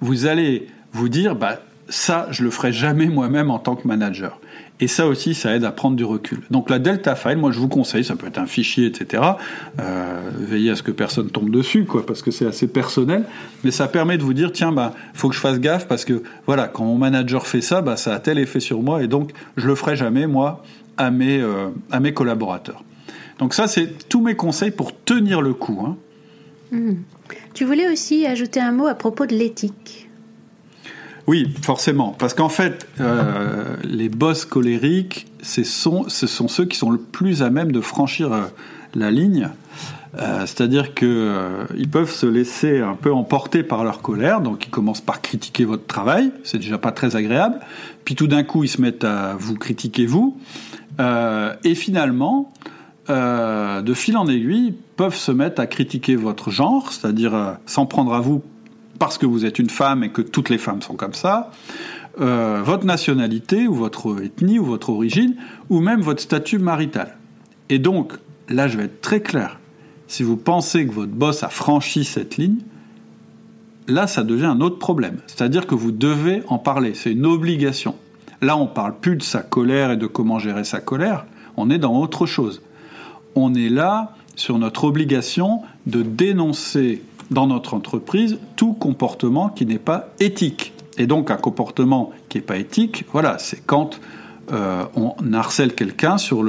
vous allez vous dire, bah, ça, je le ferai jamais moi-même en tant que manager. Et ça aussi, ça aide à prendre du recul. Donc la Delta File, moi je vous conseille, ça peut être un fichier, etc. Euh, veillez à ce que personne tombe dessus, quoi, parce que c'est assez personnel. Mais ça permet de vous dire, tiens, bah, faut que je fasse gaffe parce que voilà, quand mon manager fait ça, bah, ça a tel effet sur moi, et donc je le ferai jamais moi à mes euh, à mes collaborateurs. Donc ça, c'est tous mes conseils pour tenir le coup. Hein. Mmh. Tu voulais aussi ajouter un mot à propos de l'éthique. Oui, forcément. Parce qu'en fait, euh, les boss colériques, ce sont, ce sont ceux qui sont le plus à même de franchir euh, la ligne. Euh, c'est-à-dire qu'ils peuvent se laisser un peu emporter par leur colère, donc ils commencent par critiquer votre travail, c'est déjà pas très agréable, puis tout d'un coup ils se mettent à vous critiquer vous, et finalement, de fil en aiguille, peuvent se mettre à critiquer votre genre, c'est-à-dire s'en prendre à vous parce que vous êtes une femme et que toutes les femmes sont comme ça, euh, votre nationalité ou votre ethnie ou votre origine, ou même votre statut marital. Et donc, là je vais être très clair, si vous pensez que votre boss a franchi cette ligne, là ça devient un autre problème. C'est-à-dire que vous devez en parler, c'est une obligation. Là on parle plus de sa colère et de comment gérer sa colère, on est dans autre chose. On est là sur notre obligation de dénoncer dans notre entreprise tout comportement qui n'est pas éthique. Et donc un comportement qui n'est pas éthique, voilà, c'est quand euh, on harcèle quelqu'un sur,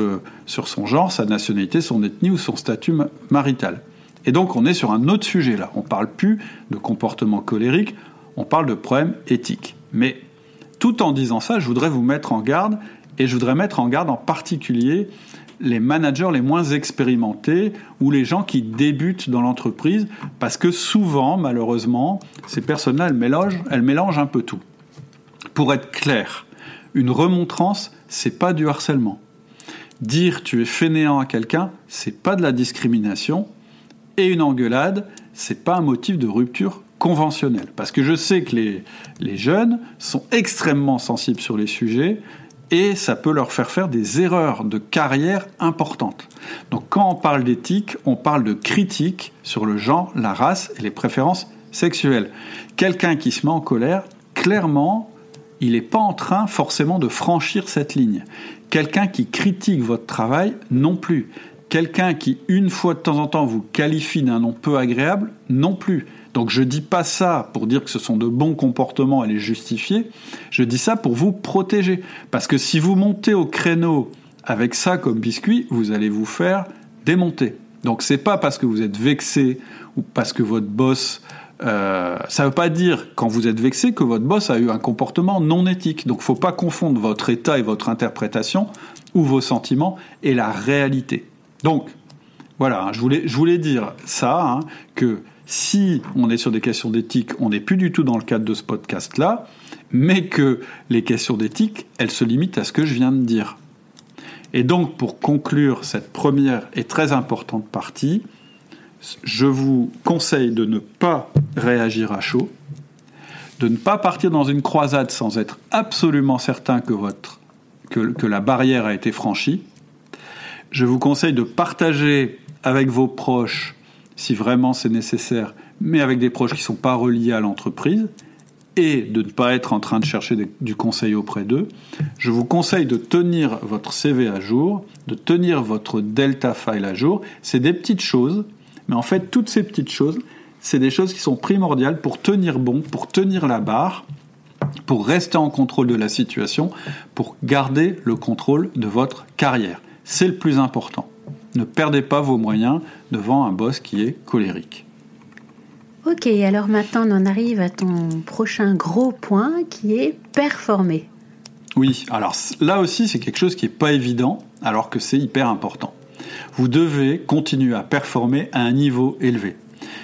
son genre, sa nationalité, son ethnie ou son statut marital. Et donc on est sur un autre sujet là. On ne parle plus de comportement colérique, on parle de problèmes éthiques. Mais tout en disant ça, je voudrais vous mettre en garde, et je voudrais mettre en garde en particulier les managers les moins expérimentés ou les gens qui débutent dans l'entreprise, parce que souvent, malheureusement, ces personnes-là, elles mélangent, un peu tout. Pour être clair, une remontrance, c'est pas du harcèlement. Dire tu es fainéant à quelqu'un, c'est pas de la discrimination. Et une engueulade, c'est pas un motif de rupture conventionnelle. Parce que je sais que les, les jeunes sont extrêmement sensibles sur les sujets et ça peut leur faire faire des erreurs de carrière importantes. Donc quand on parle d'éthique, on parle de critique sur le genre, la race et les préférences sexuelles. Quelqu'un qui se met en colère, clairement, il n'est pas en train forcément de franchir cette ligne. Quelqu'un qui critique votre travail, non plus. Quelqu'un qui, une fois de temps en temps, vous qualifie d'un nom peu agréable, non plus. Donc je dis pas ça pour dire que ce sont de bons comportements et les justifier, je dis ça pour vous protéger. Parce que si vous montez au créneau avec ça comme biscuit, vous allez vous faire démonter. Donc c'est pas parce que vous êtes vexé ou parce que votre boss euh, ça ne veut pas dire, quand vous êtes vexé, que votre boss a eu un comportement non éthique. Donc, faut pas confondre votre état et votre interprétation, ou vos sentiments, et la réalité. Donc, voilà, hein, je, voulais, je voulais dire ça, hein, que si on est sur des questions d'éthique, on n'est plus du tout dans le cadre de ce podcast-là, mais que les questions d'éthique, elles se limitent à ce que je viens de dire. Et donc, pour conclure cette première et très importante partie, je vous conseille de ne pas réagir à chaud, de ne pas partir dans une croisade sans être absolument certain que, votre, que, la barrière a été franchie. Je vous conseille de partager avec vos proches, si vraiment c'est nécessaire, mais avec des proches qui ne sont pas reliés à l'entreprise, et de ne pas être en train de chercher du conseil auprès d'eux. Je vous conseille de tenir votre CV à jour, de tenir votre Delta File à jour. C'est des petites choses mais en fait, toutes ces petites choses, c'est des choses qui sont primordiales pour tenir bon, pour tenir la barre, pour rester en contrôle de la situation, pour garder le contrôle de votre carrière. C'est le plus important. Ne perdez pas vos moyens devant un boss qui est colérique. Ok, alors maintenant on en arrive à ton prochain gros point qui est performer. Oui, alors là aussi c'est quelque chose qui n'est pas évident alors que c'est hyper important. Vous devez continuer à performer à un niveau élevé.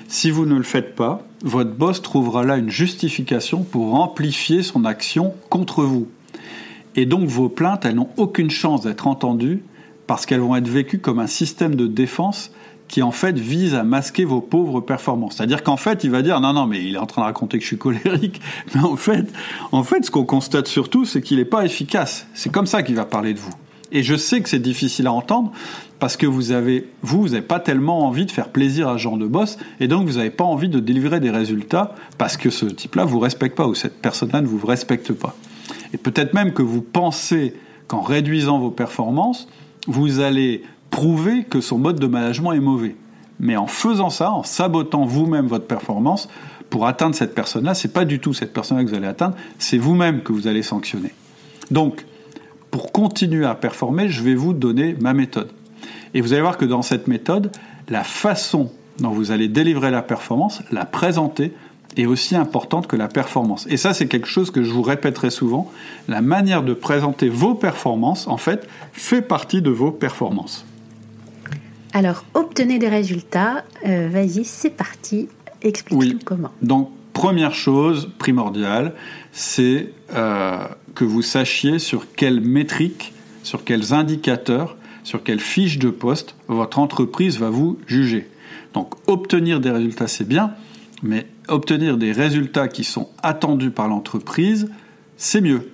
Si vous ne le faites pas, votre boss trouvera là une justification pour amplifier son action contre vous. Et donc vos plaintes, elles n'ont aucune chance d'être entendues parce qu'elles vont être vécues comme un système de défense qui en fait vise à masquer vos pauvres performances. C'est-à-dire qu'en fait, il va dire non non mais il est en train de raconter que je suis colérique, (laughs) mais en fait, en fait ce qu'on constate surtout c'est qu'il n'est pas efficace. C'est comme ça qu'il va parler de vous. Et je sais que c'est difficile à entendre parce que vous avez, vous, vous n'avez pas tellement envie de faire plaisir à genre de boss et donc vous n'avez pas envie de délivrer des résultats parce que ce type-là vous respecte pas ou cette personne-là ne vous respecte pas. Et peut-être même que vous pensez qu'en réduisant vos performances, vous allez prouver que son mode de management est mauvais. Mais en faisant ça, en sabotant vous-même votre performance, pour atteindre cette personne-là, c'est pas du tout cette personne-là que vous allez atteindre, c'est vous-même que vous allez sanctionner. Donc, pour continuer à performer, je vais vous donner ma méthode. Et vous allez voir que dans cette méthode, la façon dont vous allez délivrer la performance, la présenter, est aussi importante que la performance. Et ça, c'est quelque chose que je vous répéterai souvent. La manière de présenter vos performances, en fait, fait partie de vos performances. Alors, obtenez des résultats. Euh, vas-y, c'est parti. Explique-nous comment. Donc, première chose primordiale, c'est euh, que vous sachiez sur quelles métriques, sur quels indicateurs, sur quelle fiche de poste votre entreprise va vous juger. Donc obtenir des résultats, c'est bien, mais obtenir des résultats qui sont attendus par l'entreprise, c'est mieux.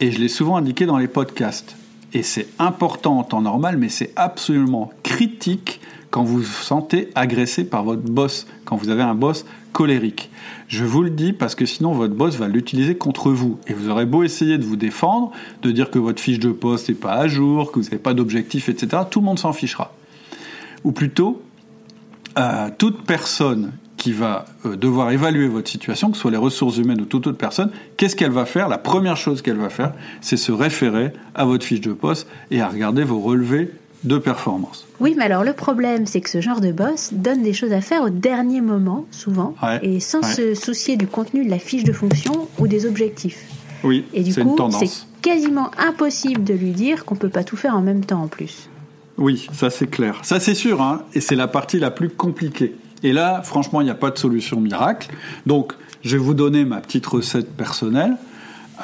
Et je l'ai souvent indiqué dans les podcasts. Et c'est important en temps normal, mais c'est absolument critique quand vous vous sentez agressé par votre boss, quand vous avez un boss colérique. Je vous le dis parce que sinon votre boss va l'utiliser contre vous. Et vous aurez beau essayer de vous défendre, de dire que votre fiche de poste n'est pas à jour, que vous n'avez pas d'objectif, etc. Tout le monde s'en fichera. Ou plutôt, euh, toute personne qui va euh, devoir évaluer votre situation, que ce soit les ressources humaines ou toute autre personne, qu'est-ce qu'elle va faire? La première chose qu'elle va faire, c'est se référer à votre fiche de poste et à regarder vos relevés de performance. Oui, mais alors le problème, c'est que ce genre de boss donne des choses à faire au dernier moment, souvent, et sans se soucier du contenu de la fiche de fonction ou des objectifs. Oui, et du coup, c'est quasiment impossible de lui dire qu'on peut pas tout faire en même temps en plus. Oui, ça c'est clair. Ça c'est sûr, hein, et c'est la partie la plus compliquée. Et là, franchement, il n'y a pas de solution miracle. Donc, je vais vous donner ma petite recette personnelle.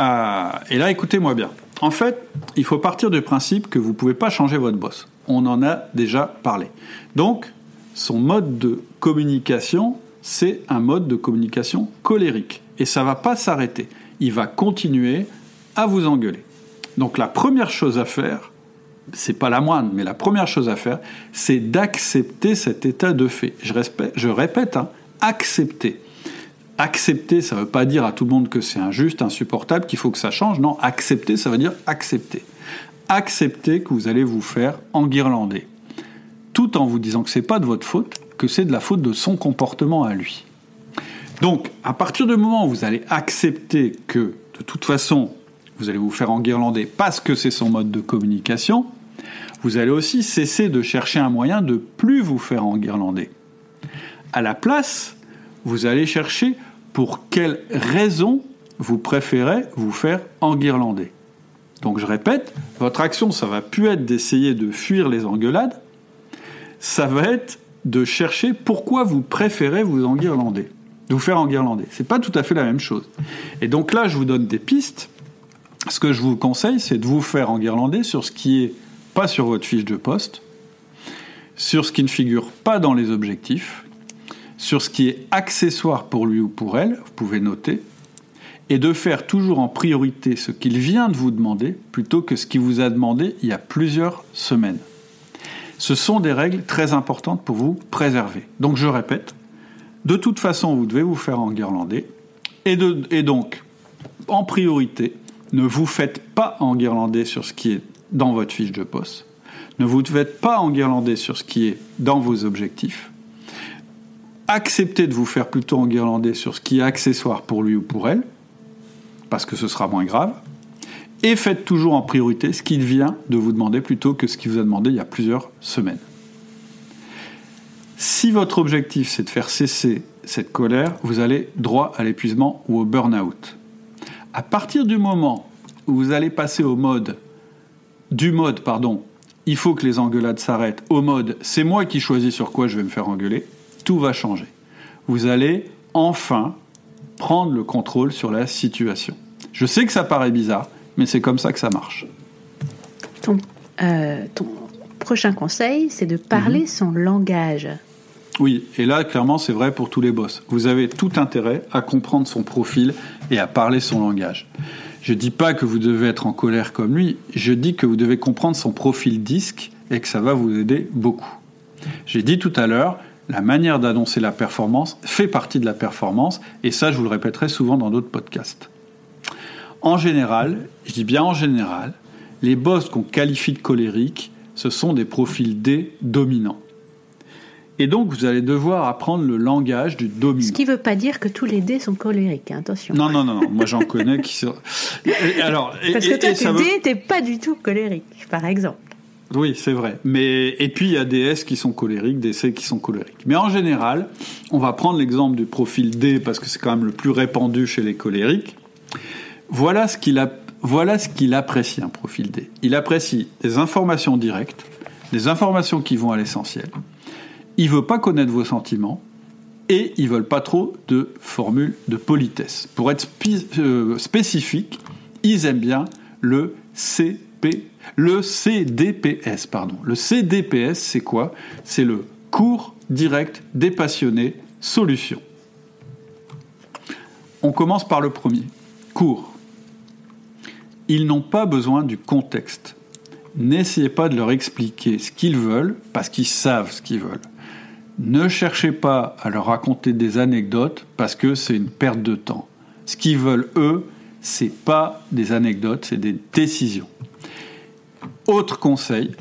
Euh, et là, écoutez-moi bien. En fait, il faut partir du principe que vous ne pouvez pas changer votre boss. On en a déjà parlé. Donc, son mode de communication, c'est un mode de communication colérique. Et ça ne va pas s'arrêter. Il va continuer à vous engueuler. Donc la première chose à faire, c'est pas la moindre, mais la première chose à faire, c'est d'accepter cet état de fait. Je, je répète, hein, accepter. Accepter, ça ne veut pas dire à tout le monde que c'est injuste, insupportable, qu'il faut que ça change. Non, accepter, ça veut dire accepter. Accepter que vous allez vous faire enguirlander. Tout en vous disant que c'est pas de votre faute, que c'est de la faute de son comportement à lui. Donc, à partir du moment où vous allez accepter que, de toute façon, vous allez vous faire enguirlander parce que c'est son mode de communication, vous allez aussi cesser de chercher un moyen de plus vous faire enguirlander. À la place, vous allez chercher pour quelle raison vous préférez vous faire enguirlander. Donc je répète, votre action, ça va plus être d'essayer de fuir les engueulades, ça va être de chercher pourquoi vous préférez vous enguirlander, de vous faire enguirlander. C'est pas tout à fait la même chose. Et donc là, je vous donne des pistes ce que je vous conseille, c'est de vous faire enguirlander sur ce qui est pas sur votre fiche de poste, sur ce qui ne figure pas dans les objectifs, sur ce qui est accessoire pour lui ou pour elle, vous pouvez noter, et de faire toujours en priorité ce qu'il vient de vous demander plutôt que ce qu'il vous a demandé il y a plusieurs semaines. Ce sont des règles très importantes pour vous préserver. Donc je répète, de toute façon vous devez vous faire enguirlander, et, et donc en priorité, ne vous faites pas enguirlander sur ce qui est dans votre fiche de poste. Ne vous faites pas enguirlander sur ce qui est dans vos objectifs. Acceptez de vous faire plutôt enguirlander sur ce qui est accessoire pour lui ou pour elle, parce que ce sera moins grave. Et faites toujours en priorité ce qu'il vient de vous demander plutôt que ce qu'il vous a demandé il y a plusieurs semaines. Si votre objectif c'est de faire cesser cette colère, vous allez droit à l'épuisement ou au burn-out. À partir du moment où vous allez passer au mode, du mode, pardon, il faut que les engueulades s'arrêtent, au mode, c'est moi qui choisis sur quoi je vais me faire engueuler, tout va changer. Vous allez enfin prendre le contrôle sur la situation. Je sais que ça paraît bizarre, mais c'est comme ça que ça marche. Ton, euh, prochain conseil, c'est de parler mhm. son langage. Oui, et là, clairement, c'est vrai pour tous les boss. Vous avez tout intérêt à comprendre son profil et à parler son langage. Je ne dis pas que vous devez être en colère comme lui, je dis que vous devez comprendre son profil disque et que ça va vous aider beaucoup. J'ai dit tout à l'heure, la manière d'annoncer la performance fait partie de la performance, et ça, je vous le répéterai souvent dans d'autres podcasts. En général, je dis bien en général, les boss qu'on qualifie de colériques, ce sont des profils D dominants. Et donc, vous allez devoir apprendre le langage du dominant. Ce qui ne veut pas dire que tous les dés sont colériques, hein, attention. Non, non, non, non. moi j'en connais qui sont. (laughs) alors, Parce que toi, tes dés, n'es pas du tout colérique, par exemple. Oui, c'est vrai. Mais et puis il y a des S qui sont colériques, des C qui sont colériques. Mais en général, on va prendre l'exemple du profil D parce que c'est quand même le plus répandu chez les colériques. Voilà ce qu'il a, voilà ce qu'il apprécie un profil D. Il apprécie des informations directes, des informations qui vont à l'essentiel il veut pas connaître vos sentiments et ils veulent pas trop de formules de politesse. Pour être euh, spécifique, ils aiment bien le CP, le CDPS, pardon. Le CDPS, c'est quoi? C'est le court, direct, dépassionné, solution. On commence par le premier. Court. Ils n'ont pas besoin du contexte. N'essayez pas de leur expliquer ce qu'ils veulent parce qu'ils savent ce qu'ils veulent. Ne cherchez pas à leur raconter des anecdotes parce que c'est une perte de temps. Ce qu'ils veulent, eux, c'est pas des anecdotes, c'est des décisions. Autre conseil,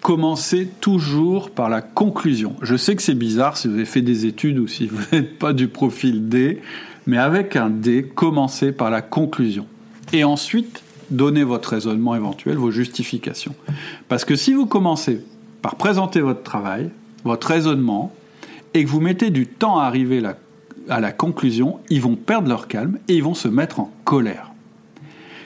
commencez toujours par la conclusion. Je sais que c'est bizarre si vous avez fait des études ou si vous n'êtes pas du profil D, mais avec un D, commencez par la conclusion. Et ensuite, donnez votre raisonnement éventuel, vos justifications. Parce que si vous commencez par présenter votre travail, votre raisonnement, et que vous mettez du temps à arriver à la conclusion, ils vont perdre leur calme et ils vont se mettre en colère.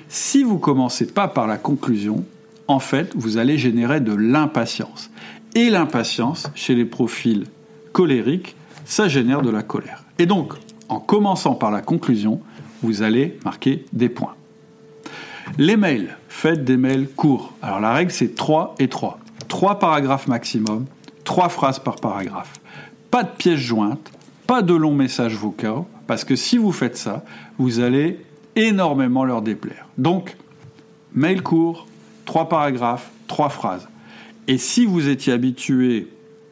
Si vous commencez pas par la conclusion, en fait, vous allez générer de l'impatience. Et l'impatience, chez les profils colériques, ça génère de la colère. Et donc, en commençant par la conclusion, vous allez marquer des points. Les mails, faites des mails courts. Alors la règle, c'est 3 et 3. 3 paragraphes maximum, 3 phrases par paragraphe. Pas de pièces jointes, pas de longs messages vocaux, parce que si vous faites ça, vous allez énormément leur déplaire. Donc, mail court, 3 paragraphes, 3 phrases. Et si vous étiez habitué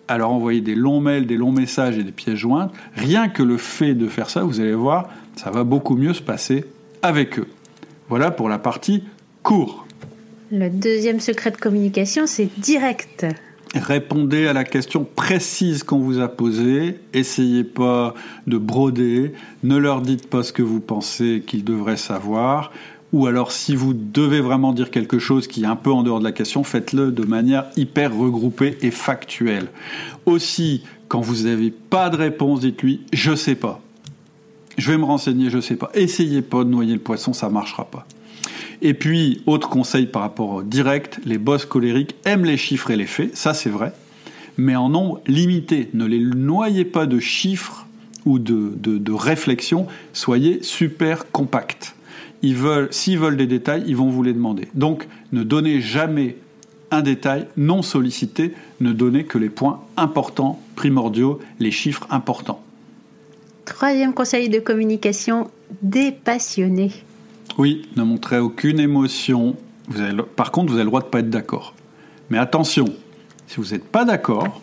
à leur envoyer des longs mails, des longs messages et des pièces jointes, rien que le fait de faire ça, vous allez voir, ça va beaucoup mieux se passer avec eux. Voilà pour la partie court. Le deuxième secret de communication, c'est direct. Répondez à la question précise qu'on vous a posée. Essayez pas de broder. Ne leur dites pas ce que vous pensez qu'ils devraient savoir. Ou alors, si vous devez vraiment dire quelque chose qui est un peu en dehors de la question, faites-le de manière hyper regroupée et factuelle. Aussi, quand vous n'avez pas de réponse, dites-lui je sais pas. Je vais me renseigner, je sais pas. Essayez pas de noyer le poisson, ça marchera pas. Et puis, autre conseil par rapport au direct, les boss colériques aiment les chiffres et les faits, ça c'est vrai, mais en nombre limité. Ne les noyez pas de chiffres ou de, réflexions, soyez super compacts. Veulent, s'ils veulent des détails, ils vont vous les demander. Donc, ne donnez jamais un détail non sollicité, ne donnez que les points importants, primordiaux, les chiffres importants. Troisième conseil de communication, dépassionné. Oui, ne montrez aucune émotion. par contre, vous avez le droit de ne pas être d'accord. Mais attention, si vous n'êtes pas d'accord,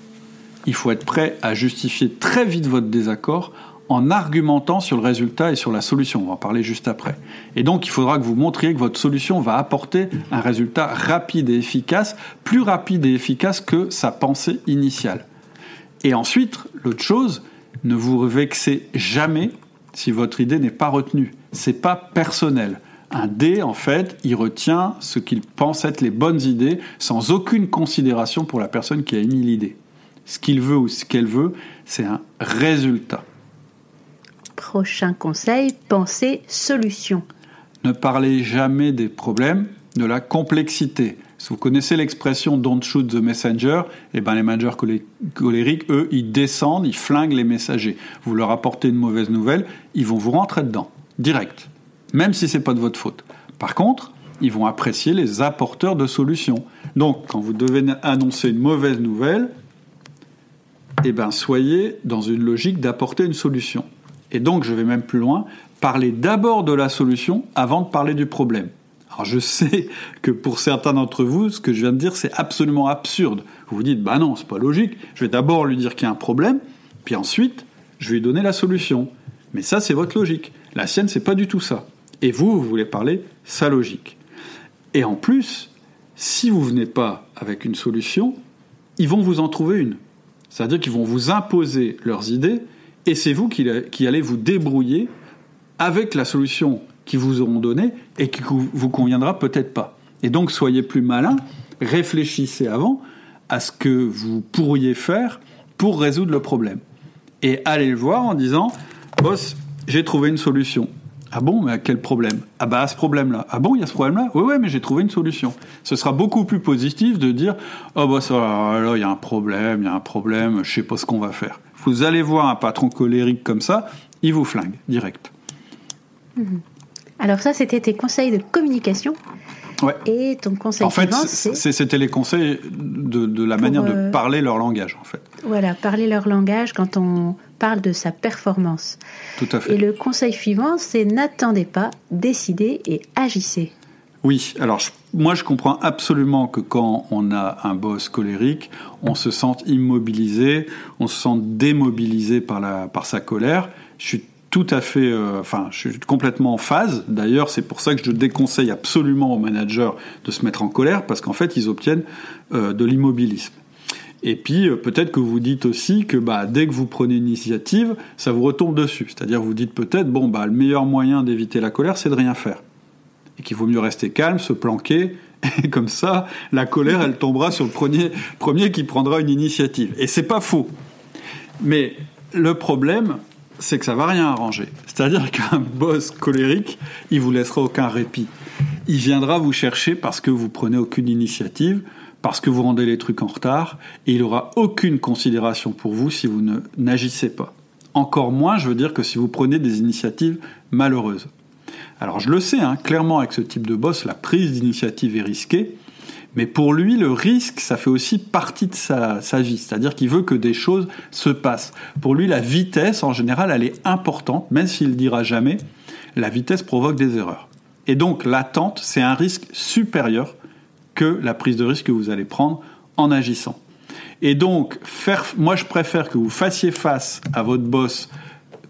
il faut être prêt à justifier très vite votre désaccord en argumentant sur le résultat et sur la solution. On va en parler juste après. Et donc, il faudra que vous montriez que votre solution va apporter un résultat rapide et efficace, plus rapide et efficace que sa pensée initiale. Et ensuite, l'autre chose, ne vous vexez jamais si votre idée n'est pas retenue. C'est pas personnel. Un dé, en fait, il retient ce qu'il pense être les bonnes idées sans aucune considération pour la personne qui a émis l'idée. Ce qu'il veut ou ce qu'elle veut, c'est un résultat. Prochain conseil, pensez solution. Ne parlez jamais des problèmes, de la complexité. Si vous connaissez l'expression don't shoot the messenger, eh ben les managers colériques, eux, ils descendent, ils flinguent les messagers. Vous leur apportez une mauvaise nouvelle, ils vont vous rentrer dedans, direct, même si c'est pas de votre faute. Par contre, ils vont apprécier les apporteurs de solutions. Donc, quand vous devez annoncer une mauvaise nouvelle, eh ben, soyez dans une logique d'apporter une solution. Et donc, je vais même plus loin, parlez d'abord de la solution avant de parler du problème. Alors je sais que pour certains d'entre vous, ce que je viens de dire, c'est absolument absurde. Vous vous dites, bah non, c'est pas logique. Je vais d'abord lui dire qu'il y a un problème, puis ensuite, je vais lui donner la solution. Mais ça, c'est votre logique. La sienne, c'est pas du tout ça. Et vous, vous voulez parler sa logique. Et en plus, si vous venez pas avec une solution, ils vont vous en trouver une. C'est-à-dire qu'ils vont vous imposer leurs idées, et c'est vous qui, allez vous débrouiller avec la solution qui vous auront donné et qui vous conviendra peut-être pas. Et donc soyez plus malin, réfléchissez avant à ce que vous pourriez faire pour résoudre le problème. Et allez le voir en disant, boss, j'ai trouvé une solution. Ah bon, mais à quel problème? Ah bah à ce problème-là. Ah bon, il y a ce problème-là? Oui, oui, mais j'ai trouvé une solution. Ce sera beaucoup plus positif de dire, oh bah ça, là, il y a un problème, il y a un problème, je sais pas ce qu'on va faire. Vous allez voir un patron colérique comme ça, il vous flingue, direct. Mhm. Alors ça, c'était tes conseils de communication. Ouais. Et ton conseil en fait, c'était les conseils de, la manière de euh, parler leur langage, en fait. Voilà, parler leur langage quand on parle de sa performance. Tout à fait. Et le conseil suivant, c'est n'attendez pas, décidez et agissez. Oui, alors moi je comprends absolument que quand on a un boss colérique, on se sent immobilisé, on se sent démobilisé par, la, par sa colère. Je suis tout à fait, euh, enfin, je suis complètement en phase. D'ailleurs, c'est pour ça que je déconseille absolument aux managers de se mettre en colère, parce qu'en fait, ils obtiennent euh, de l'immobilisme. Et puis, euh, peut-être que vous dites aussi que bah, dès que vous prenez une initiative, ça vous retombe dessus. C'est-à-dire, vous dites peut-être, bon, bah, le meilleur moyen d'éviter la colère, c'est de rien faire. Et qu'il vaut mieux rester calme, se planquer (laughs) Et comme ça, la colère, elle tombera sur le premier, premier qui prendra une initiative. Et c'est pas faux. Mais le problème, c'est que ça va rien arranger. C'est-à-dire (laughs) qu'un boss colérique, il vous laissera aucun répit. Il viendra vous chercher parce que vous prenez aucune initiative, parce que vous rendez les trucs en retard, et il aura aucune considération pour vous si vous n'agissez pas. Encore moins, je veux dire, que si vous prenez des initiatives malheureuses. Alors je le sais, hein, clairement avec ce type de boss, la prise d'initiative est risquée, mais pour lui, le risque, ça fait aussi partie de sa, vie, c'est-à-dire qu'il veut que des choses se passent. Pour lui, la vitesse, en général, elle est importante, même s'il ne dira jamais, la vitesse provoque des erreurs. Et donc l'attente, c'est un risque supérieur que la prise de risque que vous allez prendre en agissant. Et donc, faire, moi je préfère que vous fassiez face à votre boss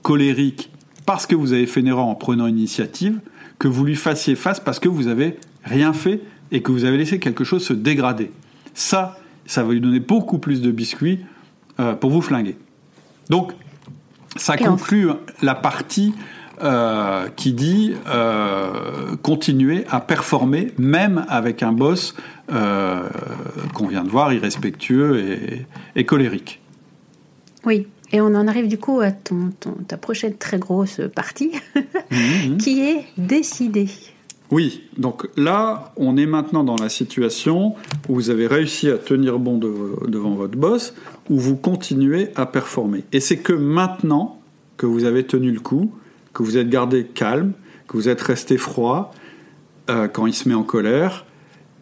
colérique parce que vous avez fait une erreur en prenant une initiative, que vous lui fassiez face parce que vous avez rien fait et que vous avez laissé quelque chose se dégrader. Ça, ça va lui donner beaucoup plus de biscuits euh, pour vous flinguer. Donc, ça conclut la partie euh, qui dit euh, continuer à performer même avec un boss qu'on vient de voir irrespectueux et colérique. Oui, et on en arrive du coup à ton, ta prochaine très grosse partie, (laughs) mhm, mhm. qui est décider. Oui, donc là, on est maintenant dans la situation où vous avez réussi à tenir bon devant votre boss, où vous continuez à performer. Et c'est que maintenant que vous avez tenu le coup, que vous êtes gardé calme, que vous êtes resté froid euh, quand il se met en colère,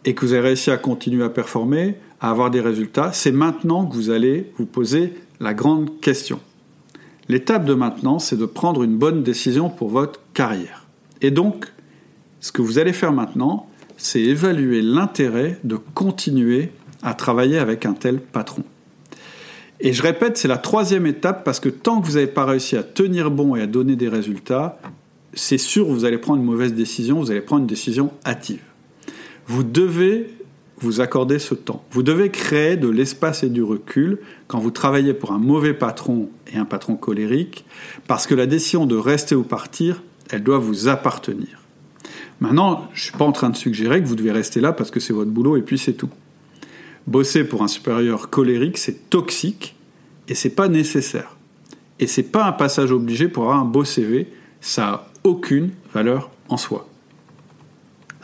et que vous avez réussi à continuer à performer, à avoir des résultats, c'est maintenant que vous allez vous poser la grande question. L'étape de maintenant, c'est de prendre une bonne décision pour votre carrière. Et donc, ce que vous allez faire maintenant, c'est évaluer l'intérêt de continuer à travailler avec un tel patron. Et je répète, c'est la troisième étape parce que tant que vous n'avez pas réussi à tenir bon et à donner des résultats, c'est sûr vous allez prendre une mauvaise décision, vous allez prendre une décision hâtive. Vous devez vous accorder ce temps. Vous devez créer de l'espace et du recul quand vous travaillez pour un mauvais patron et un patron colérique, parce que la décision de rester ou partir, elle doit vous appartenir. Maintenant, je ne suis pas en train de suggérer que vous devez rester là parce que c'est votre boulot et puis c'est tout. Bosser pour un supérieur colérique, c'est toxique et c'est pas nécessaire. Et c'est pas un passage obligé pour avoir un beau CV, ça n'a aucune valeur en soi.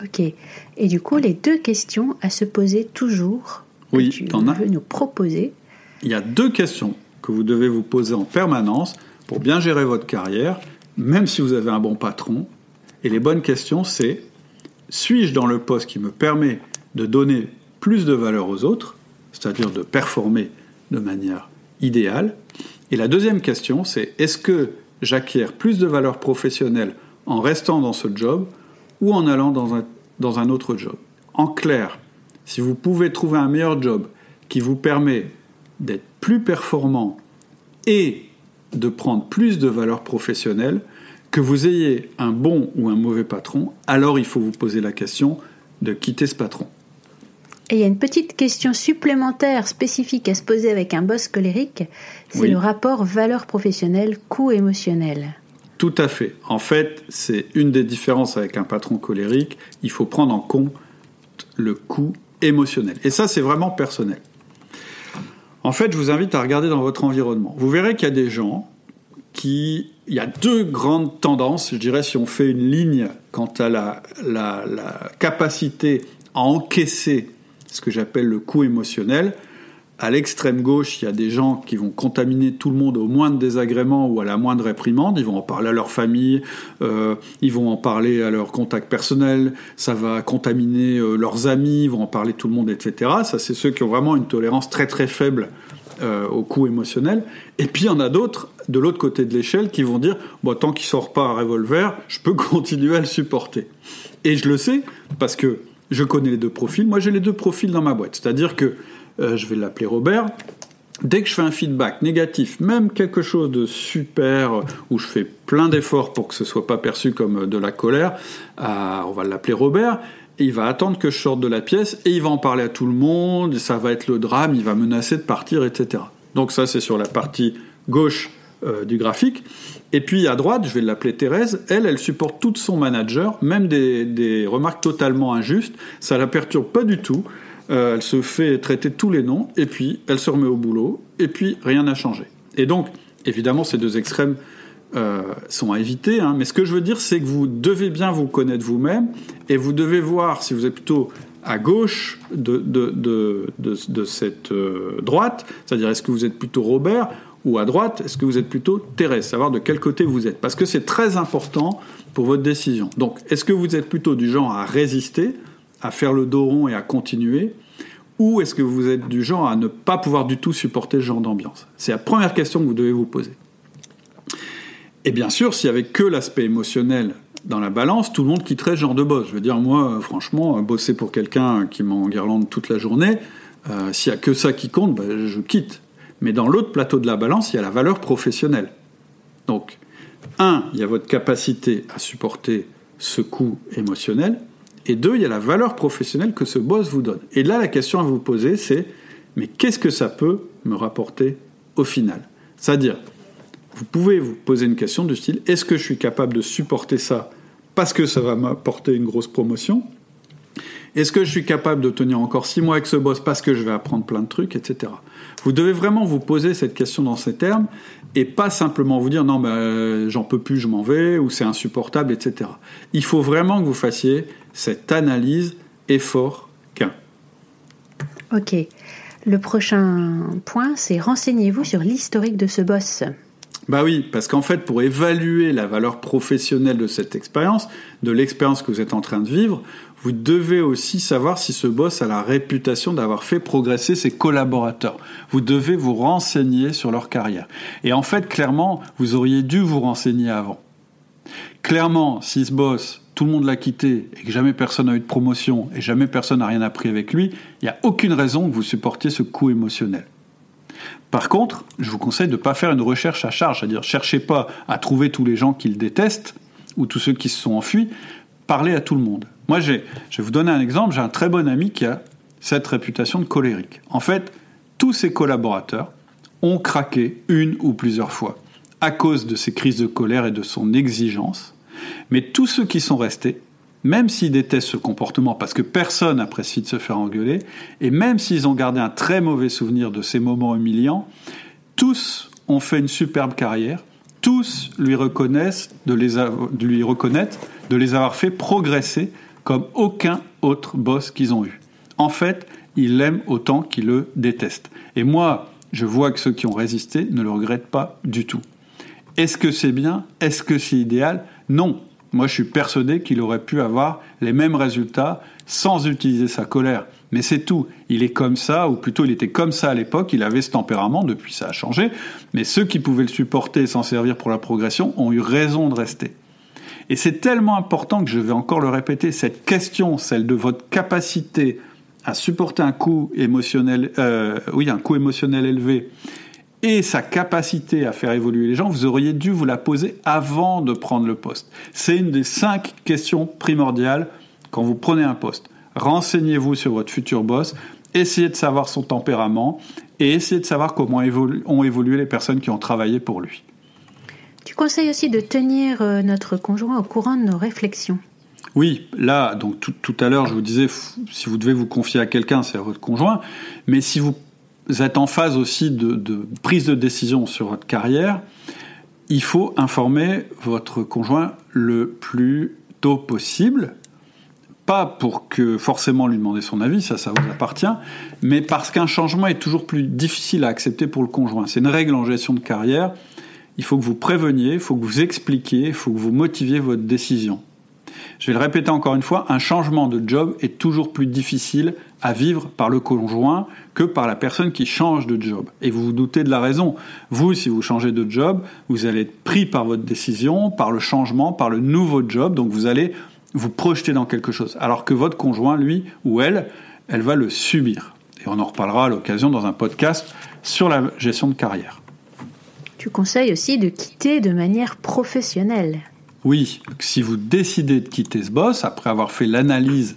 Ok. Et du coup, les deux questions à se poser toujours. Oui, tu veux nous proposer. Il y a deux questions que vous devez vous poser en permanence pour bien gérer votre carrière, même si vous avez un bon patron. Et les bonnes questions, c'est suis-je dans le poste qui me permet de donner plus de valeur aux autres, c'est-à-dire de performer de manière idéale Et la deuxième question, c'est est-ce que j'acquiers plus de valeur professionnelle en restant dans ce job ou en allant dans un, dans un autre job? En clair, si vous pouvez trouver un meilleur job qui vous permet d'être plus performant et de prendre plus de valeur professionnelle, que vous ayez un bon ou un mauvais patron, alors il faut vous poser la question de quitter ce patron. Et il y a une petite question supplémentaire spécifique à se poser avec un boss colérique, c'est le rapport valeur professionnelle coût émotionnel. Tout à fait. En fait, c'est une des différences avec un patron colérique. Il faut prendre en compte le coût émotionnel. Et ça, c'est vraiment personnel. En fait, je vous invite à regarder dans votre environnement. Vous verrez qu'il y a des gens qui... Il y a deux grandes tendances, je dirais, si on fait une ligne quant à la, la, la capacité à encaisser ce que j'appelle le coût émotionnel à l'extrême gauche, il y a des gens qui vont contaminer tout le monde au moindre désagrément ou à la moindre réprimande. Ils vont en parler à leur famille, euh, ils vont en parler à leur contact personnel, ça va contaminer euh, leurs amis, ils vont en parler tout le monde, etc. Ça, c'est ceux qui ont vraiment une tolérance très très faible euh, au coût émotionnel. Et puis il y en a d'autres, de l'autre côté de l'échelle, qui vont dire bon, tant qu'il sort pas un revolver, je peux (laughs) continuer à le supporter. Et je le sais parce que je connais les deux profils. Moi, j'ai les deux profils dans ma boîte. C'est-à-dire que euh, je vais l'appeler Robert. Dès que je fais un feedback négatif, même quelque chose de super, où je fais plein d'efforts pour que ce soit pas perçu comme de la colère, euh, on va l'appeler Robert, il va attendre que je sorte de la pièce et il va en parler à tout le monde, ça va être le drame, il va menacer de partir, etc. Donc ça c'est sur la partie gauche euh, du graphique. Et puis à droite, je vais l'appeler Thérèse, elle, elle supporte tout son manager, même des, remarques totalement injustes, ça la perturbe pas du tout. Euh, elle se fait traiter tous les noms, et puis elle se remet au boulot, et puis rien n'a changé. Et donc, évidemment, ces deux extrêmes euh, sont à éviter, hein, mais ce que je veux dire, c'est que vous devez bien vous connaître vous-même, et vous devez voir si vous êtes plutôt à gauche de, de, cette droite, c'est-à-dire est-ce que vous êtes plutôt Robert ou à droite, est-ce que vous êtes plutôt terrestre Savoir de quel côté vous êtes? Parce que c'est très important pour votre décision. Donc, est-ce que vous êtes plutôt du genre à résister, à faire le dos rond et à continuer Ou est-ce que vous êtes du genre à ne pas pouvoir du tout supporter ce genre d'ambiance? C'est la première question que vous devez vous poser. Et bien sûr, s'il n'y avait que l'aspect émotionnel dans la balance, tout le monde quitterait ce genre de boss. Je veux dire, moi, franchement, bosser pour quelqu'un qui m'enguirlande toute la journée, euh, s'il n'y a que ça qui compte, ben, je quitte. Mais dans l'autre plateau de la balance, il y a la valeur professionnelle. Donc, un, il y a votre capacité à supporter ce coût émotionnel. Et deux, il y a la valeur professionnelle que ce boss vous donne. Et là, la question à vous poser, c'est mais qu'est-ce que ça peut me rapporter au final? C'est-à-dire, vous pouvez vous poser une question du style est-ce que je suis capable de supporter ça parce que ça va m'apporter une grosse promotion? Est-ce que je suis capable de tenir encore six mois avec ce boss parce que je vais apprendre plein de trucs, etc. Vous devez vraiment vous poser cette question dans ces termes et pas simplement vous dire non, ben, j'en peux plus, je m'en vais, ou c'est insupportable, etc. Il faut vraiment que vous fassiez cette analyse effort qu'un. Ok. Le prochain point, c'est renseignez-vous sur l'historique de ce boss. Bah oui, parce qu'en fait, pour évaluer la valeur professionnelle de cette expérience, de l'expérience que vous êtes en train de vivre, vous devez aussi savoir si ce boss a la réputation d'avoir fait progresser ses collaborateurs. Vous devez vous renseigner sur leur carrière. Et en fait, clairement, vous auriez dû vous renseigner avant. Clairement, si ce boss, tout le monde l'a quitté et que jamais personne n'a eu de promotion et jamais personne n'a rien appris avec lui, il n'y a aucune raison que vous supportiez ce coût émotionnel. Par contre, je vous conseille de ne pas faire une recherche à charge, c'est-à-dire cherchez pas à trouver tous les gens qu'il déteste ou tous ceux qui se sont enfuis, parlez à tout le monde. Moi, je vais vous donner un exemple. J'ai un très bon ami qui a cette réputation de colérique. En fait, tous ses collaborateurs ont craqué une ou plusieurs fois à cause de ses crises de colère et de son exigence. Mais tous ceux qui sont restés, même s'ils détestent ce comportement parce que personne n'apprécie de se faire engueuler, et même s'ils ont gardé un très mauvais souvenir de ces moments humiliants, tous ont fait une superbe carrière, tous lui reconnaissent de, les de lui reconnaître de les avoir fait progresser comme aucun autre boss qu'ils ont eu. En fait, ils l'aiment autant qu'ils le détestent. Et moi, je vois que ceux qui ont résisté ne le regrettent pas du tout. Est-ce que c'est bien? Est-ce que c'est idéal? Non. Moi, je suis persuadé qu'il aurait pu avoir les mêmes résultats sans utiliser sa colère. Mais c'est tout. Il est comme ça, ou plutôt il était comme ça à l'époque, il avait ce tempérament, depuis ça a changé. Mais ceux qui pouvaient le supporter et s'en servir pour la progression ont eu raison de rester. Et c'est tellement important que je vais encore le répéter, cette question, celle de votre capacité à supporter un coût émotionnel, euh, oui, un émotionnel élevé, et sa capacité à faire évoluer les gens, vous auriez dû vous la poser avant de prendre le poste. C'est une des cinq questions primordiales quand vous prenez un poste. Renseignez-vous sur votre futur boss, essayez de savoir son tempérament et essayez de savoir comment ont évolué les personnes qui ont travaillé pour lui. Tu conseilles aussi de tenir euh, notre conjoint au courant de nos réflexions. Oui, là, donc tout, à l'heure, je vous disais, si vous devez vous confier à quelqu'un, c'est à votre conjoint. Mais si vous êtes en phase aussi de, de, prise de décision sur votre carrière, il faut informer votre conjoint le plus tôt possible. Pas pour que forcément lui demander son avis, ça, ça vous appartient, mais parce qu'un changement est toujours plus difficile à accepter pour le conjoint. C'est une règle en gestion de carrière il faut que vous préveniez, il faut que vous expliquiez, il faut que vous motiviez votre décision. Je vais le répéter encore une fois, un changement de job est toujours plus difficile à vivre par le conjoint que par la personne qui change de job. Et vous vous doutez de la raison. Vous, si vous changez de job, vous allez être pris par votre décision, par le changement, par le nouveau job, donc vous allez vous projeter dans quelque chose. Alors que votre conjoint, lui ou elle, elle va le subir. Et on en reparlera à l'occasion dans un podcast sur la gestion de carrière. Tu conseilles aussi de quitter de manière professionnelle. Oui, si vous décidez de quitter ce boss, après avoir fait l'analyse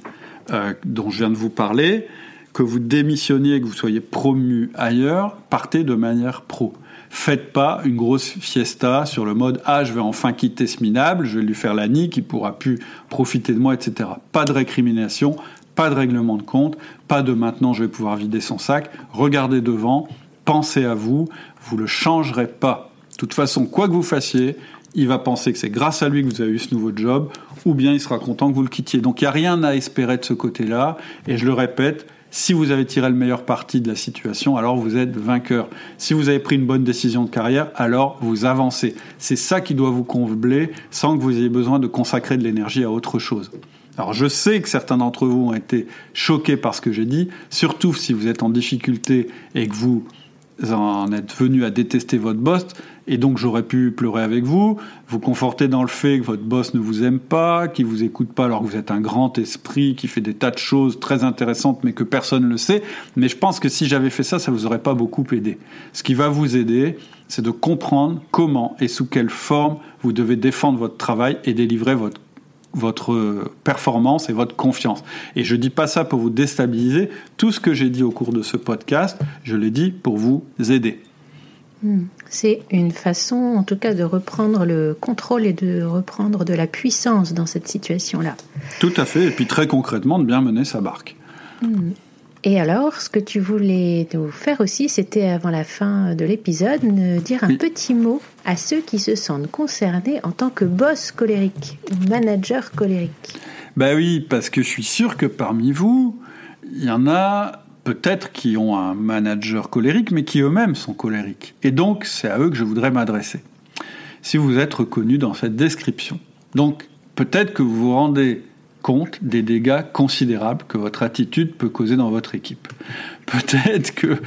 euh, dont je viens de vous parler, que vous démissionniez, que vous soyez promu ailleurs, partez de manière pro. Faites pas une grosse fiesta sur le mode ah je vais enfin quitter ce minable, je vais lui faire la nique, il pourra plus profiter de moi, etc. Pas de récrimination, pas de règlement de compte, pas de maintenant je vais pouvoir vider son sac. Regardez devant, pensez à vous, vous le changerez pas. De toute façon, quoi que vous fassiez, il va penser que c'est grâce à lui que vous avez eu ce nouveau job, ou bien il sera content que vous le quittiez. Donc il n'y a rien à espérer de ce côté-là. Et je le répète, si vous avez tiré le meilleur parti de la situation, alors vous êtes vainqueur. Si vous avez pris une bonne décision de carrière, alors vous avancez. C'est ça qui doit vous combler sans que vous ayez besoin de consacrer de l'énergie à autre chose. Alors je sais que certains d'entre vous ont été choqués par ce que j'ai dit, surtout si vous êtes en difficulté et que vous en êtes venu à détester votre boss, et donc j'aurais pu pleurer avec vous, vous conforter dans le fait que votre boss ne vous aime pas, qu'il vous écoute pas alors que vous êtes un grand esprit qui fait des tas de choses très intéressantes mais que personne ne le sait. Mais je pense que si j'avais fait ça, ça vous aurait pas beaucoup aidé. Ce qui va vous aider, c'est de comprendre comment et sous quelle forme vous devez défendre votre travail et délivrer votre votre performance et votre confiance. Et je dis pas ça pour vous déstabiliser. Tout ce que j'ai dit au cours de ce podcast, je l'ai dit pour vous aider. Hmm. C'est une façon, en tout cas, de reprendre le contrôle et de reprendre de la puissance dans cette situation-là. Tout à fait, et puis très concrètement, de bien mener sa barque. Hmm. Et alors, ce que tu voulais nous faire aussi, c'était avant la fin de l'épisode, dire un petit mot à ceux qui se sentent concernés en tant que boss colérique ou manager colérique. Ben oui, parce que je suis sûr que parmi vous, il y en a peut-être qui ont un manager colérique, mais qui eux-mêmes sont colériques. Et donc, c'est à eux que je voudrais m'adresser. Si vous êtes reconnu dans cette description. Donc, peut-être que vous vous rendez compte des dégâts considérables que votre attitude peut causer dans votre équipe. Peut-être que,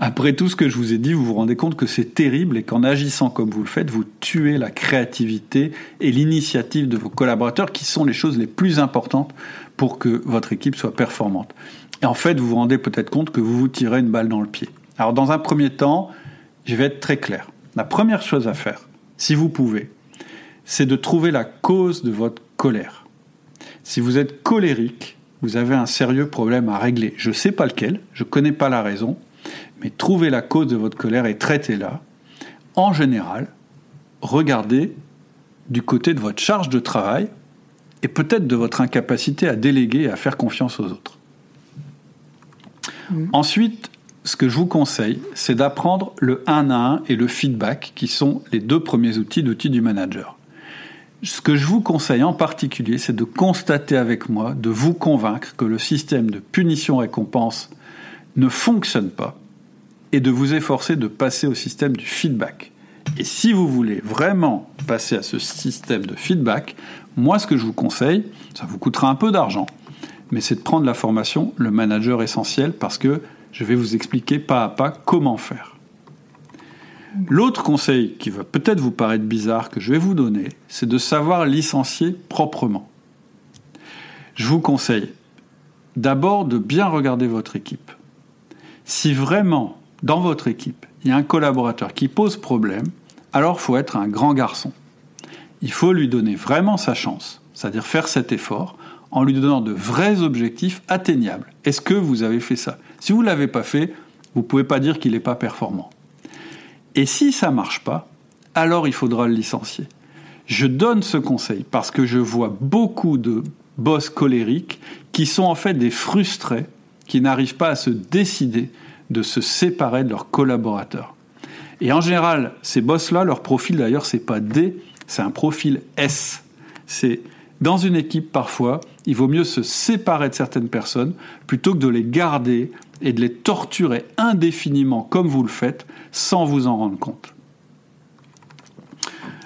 après tout ce que je vous ai dit, vous vous rendez compte que c'est terrible et qu'en agissant comme vous le faites, vous tuez la créativité et l'initiative de vos collaborateurs qui sont les choses les plus importantes pour que votre équipe soit performante. Et en fait, vous vous rendez peut-être compte que vous vous tirez une balle dans le pied. Alors, dans un premier temps, je vais être très clair. La première chose à faire, si vous pouvez, c'est de trouver la cause de votre colère. Si vous êtes colérique, vous avez un sérieux problème à régler. Je ne sais pas lequel, je ne connais pas la raison, mais trouvez la cause de votre colère et traitez-la. En général, regardez du côté de votre charge de travail et peut-être de votre incapacité à déléguer et à faire confiance aux autres. Mmh. Ensuite, ce que je vous conseille, c'est d'apprendre le 1 à 1 et le feedback, qui sont les deux premiers outils d'outils du manager. Ce que je vous conseille en particulier, c'est de constater avec moi, de vous convaincre que le système de punition-récompense ne fonctionne pas et de vous efforcer de passer au système du feedback. Et si vous voulez vraiment passer à ce système de feedback, moi ce que je vous conseille, ça vous coûtera un peu d'argent, mais c'est de prendre la formation Le Manager Essentiel parce que je vais vous expliquer pas à pas comment faire. L'autre conseil qui va peut-être vous paraître bizarre que je vais vous donner, c'est de savoir licencier proprement. Je vous conseille d'abord de bien regarder votre équipe. Si vraiment, dans votre équipe, il y a un collaborateur qui pose problème, alors faut être un grand garçon. Il faut lui donner vraiment sa chance, c'est-à-dire faire cet effort en lui donnant de vrais objectifs atteignables. Est-ce que vous avez fait ça? Si vous ne l'avez pas fait, vous ne pouvez pas dire qu'il n'est pas performant. Et si ça marche pas, alors il faudra le licencier. Je donne ce conseil parce que je vois beaucoup de boss colériques qui sont en fait des frustrés qui n'arrivent pas à se décider de se séparer de leurs collaborateurs. Et en général, ces boss-là, leur profil d'ailleurs, c'est pas D, c'est un profil S. C'est dans une équipe parfois, il vaut mieux se séparer de certaines personnes plutôt que de les garder et de les torturer indéfiniment comme vous le faites sans vous en rendre compte.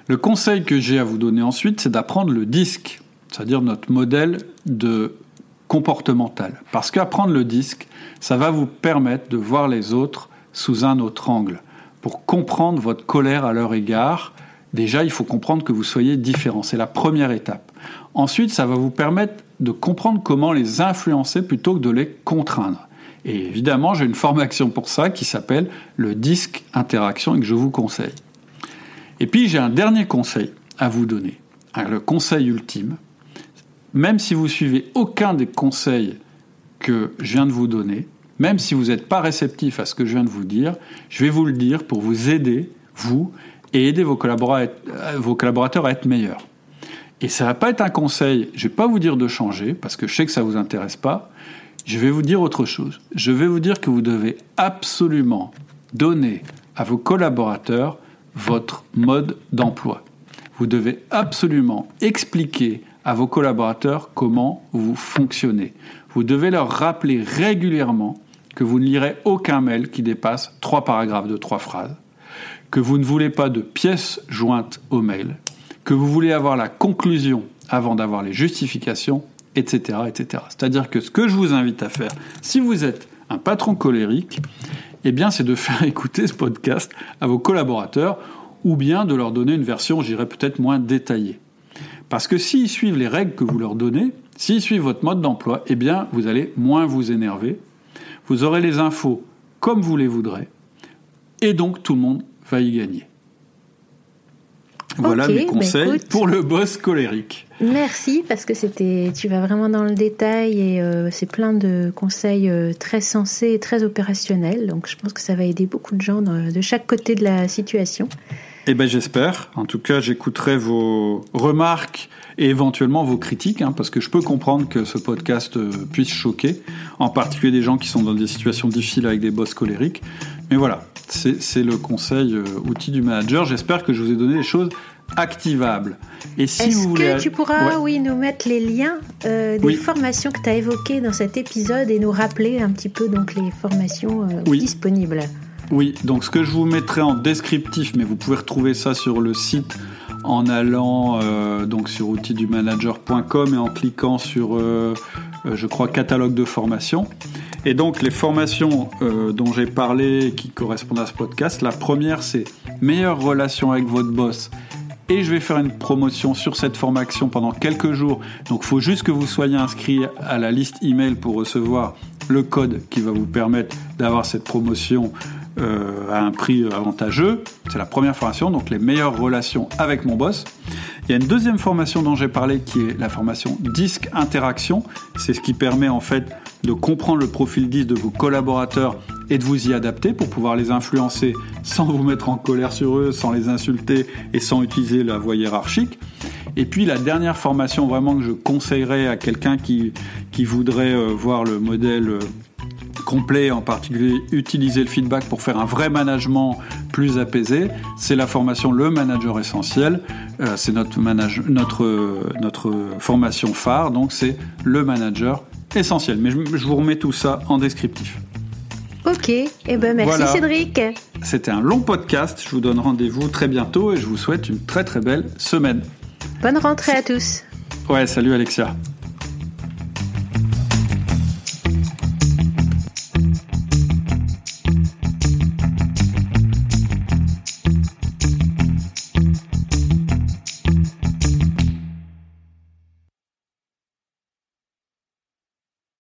Le conseil que j'ai à vous donner ensuite, c'est d'apprendre le disque, c'est-à-dire notre modèle de comportemental. Parce qu'apprendre le disque, ça va vous permettre de voir les autres sous un autre angle. Pour comprendre votre colère à leur égard, déjà, il faut comprendre que vous soyez différent. C'est la première étape. Ensuite, ça va vous permettre de comprendre comment les influencer plutôt que de les contraindre. Et évidemment, j'ai une formation pour ça qui s'appelle le disque interaction et que je vous conseille. Et puis, j'ai un dernier conseil à vous donner, le conseil ultime. Même si vous suivez aucun des conseils que je viens de vous donner, même si vous n'êtes pas réceptif à ce que je viens de vous dire, je vais vous le dire pour vous aider, vous, et aider vos vos collaborateurs à être meilleurs. Et ça va pas être un conseil, je vais pas vous dire de changer, parce que je sais que ça vous intéresse pas, je vais vous dire autre chose. Je vais vous dire que vous devez absolument donner à vos collaborateurs votre mode d'emploi. Vous devez absolument expliquer à vos collaborateurs comment vous fonctionnez. Vous devez leur rappeler régulièrement que vous ne lirez aucun mail qui dépasse trois paragraphes de trois phrases, que vous ne voulez pas de pièces jointes au mail, que vous voulez avoir la conclusion avant d'avoir les justifications, etc. etc. C'est-à-dire que ce que je vous invite à faire, si vous êtes un patron colérique, eh bien, c'est de (laughs) faire écouter ce podcast à vos collaborateurs ou bien de leur donner une version, j'irais peut-être moins détaillée. Parce que s'ils suivent les règles que vous leur donnez, s'ils suivent votre mode d'emploi, eh bien, vous allez moins vous énerver. Vous aurez les infos comme vous les voudrez. Et donc, tout le monde va y gagner. Voilà mes bah conseils pour le boss colérique. Merci parce que c'était, tu vas vraiment dans le détail et euh, c'est plein de conseils euh, très sensés et très opérationnels. Donc je pense que ça va aider beaucoup de gens de chaque côté de la situation. Eh ben j'espère. En tout cas, j'écouterai vos remarques et éventuellement vos critiques, hein, parce que je peux comprendre que ce podcast euh, puisse choquer, en particulier des gens qui sont dans des situations difficiles avec des boss colériques. Mais voilà, c'est le conseil euh, outil du manager. J'espère que je vous ai donné des choses activables. Et si Est-ce que tu pourras, oui, nous mettre les liens euh, des formations que tu as évoquées dans cet épisode et nous rappeler un petit peu donc les formations disponibles? Oui, donc ce que je vous mettrai en descriptif, mais vous pouvez retrouver ça sur le site en allant euh, donc sur outildumanager.com et en cliquant sur, euh, euh, je crois, catalogue de formation. Et donc les formations dont j'ai parlé qui correspondent à ce podcast, la première c'est meilleure relation avec votre boss. Et je vais faire une promotion sur cette formation pendant quelques jours. Donc il faut juste que vous soyez inscrit à la liste email pour recevoir le code qui va vous permettre d'avoir cette promotion euh, à un prix avantageux. C'est la première formation, donc les meilleures relations avec mon boss. Il y a une deuxième formation dont j'ai parlé qui est la formation disque interaction. C'est ce qui permet en fait de comprendre le profil disque de vos collaborateurs et de vous y adapter pour pouvoir les influencer sans vous mettre en colère sur eux, sans les insulter et sans utiliser la voie hiérarchique. Et puis la dernière formation vraiment que je conseillerais à quelqu'un qui, qui voudrait euh, voir le modèle euh, complet, en particulier utiliser le feedback pour faire un vrai management plus apaisé, c'est la formation Le Manager Essentiel. Euh, c'est notre, notre, notre formation phare, donc c'est le Manager Essentiel. Mais je, vous remets tout ça en descriptif. Ok, et eh ben merci Cédric. C'était un long podcast, je vous donne rendez-vous très bientôt et je vous souhaite une très très belle semaine. Bonne rentrée à tous. Ouais, salut Alexia.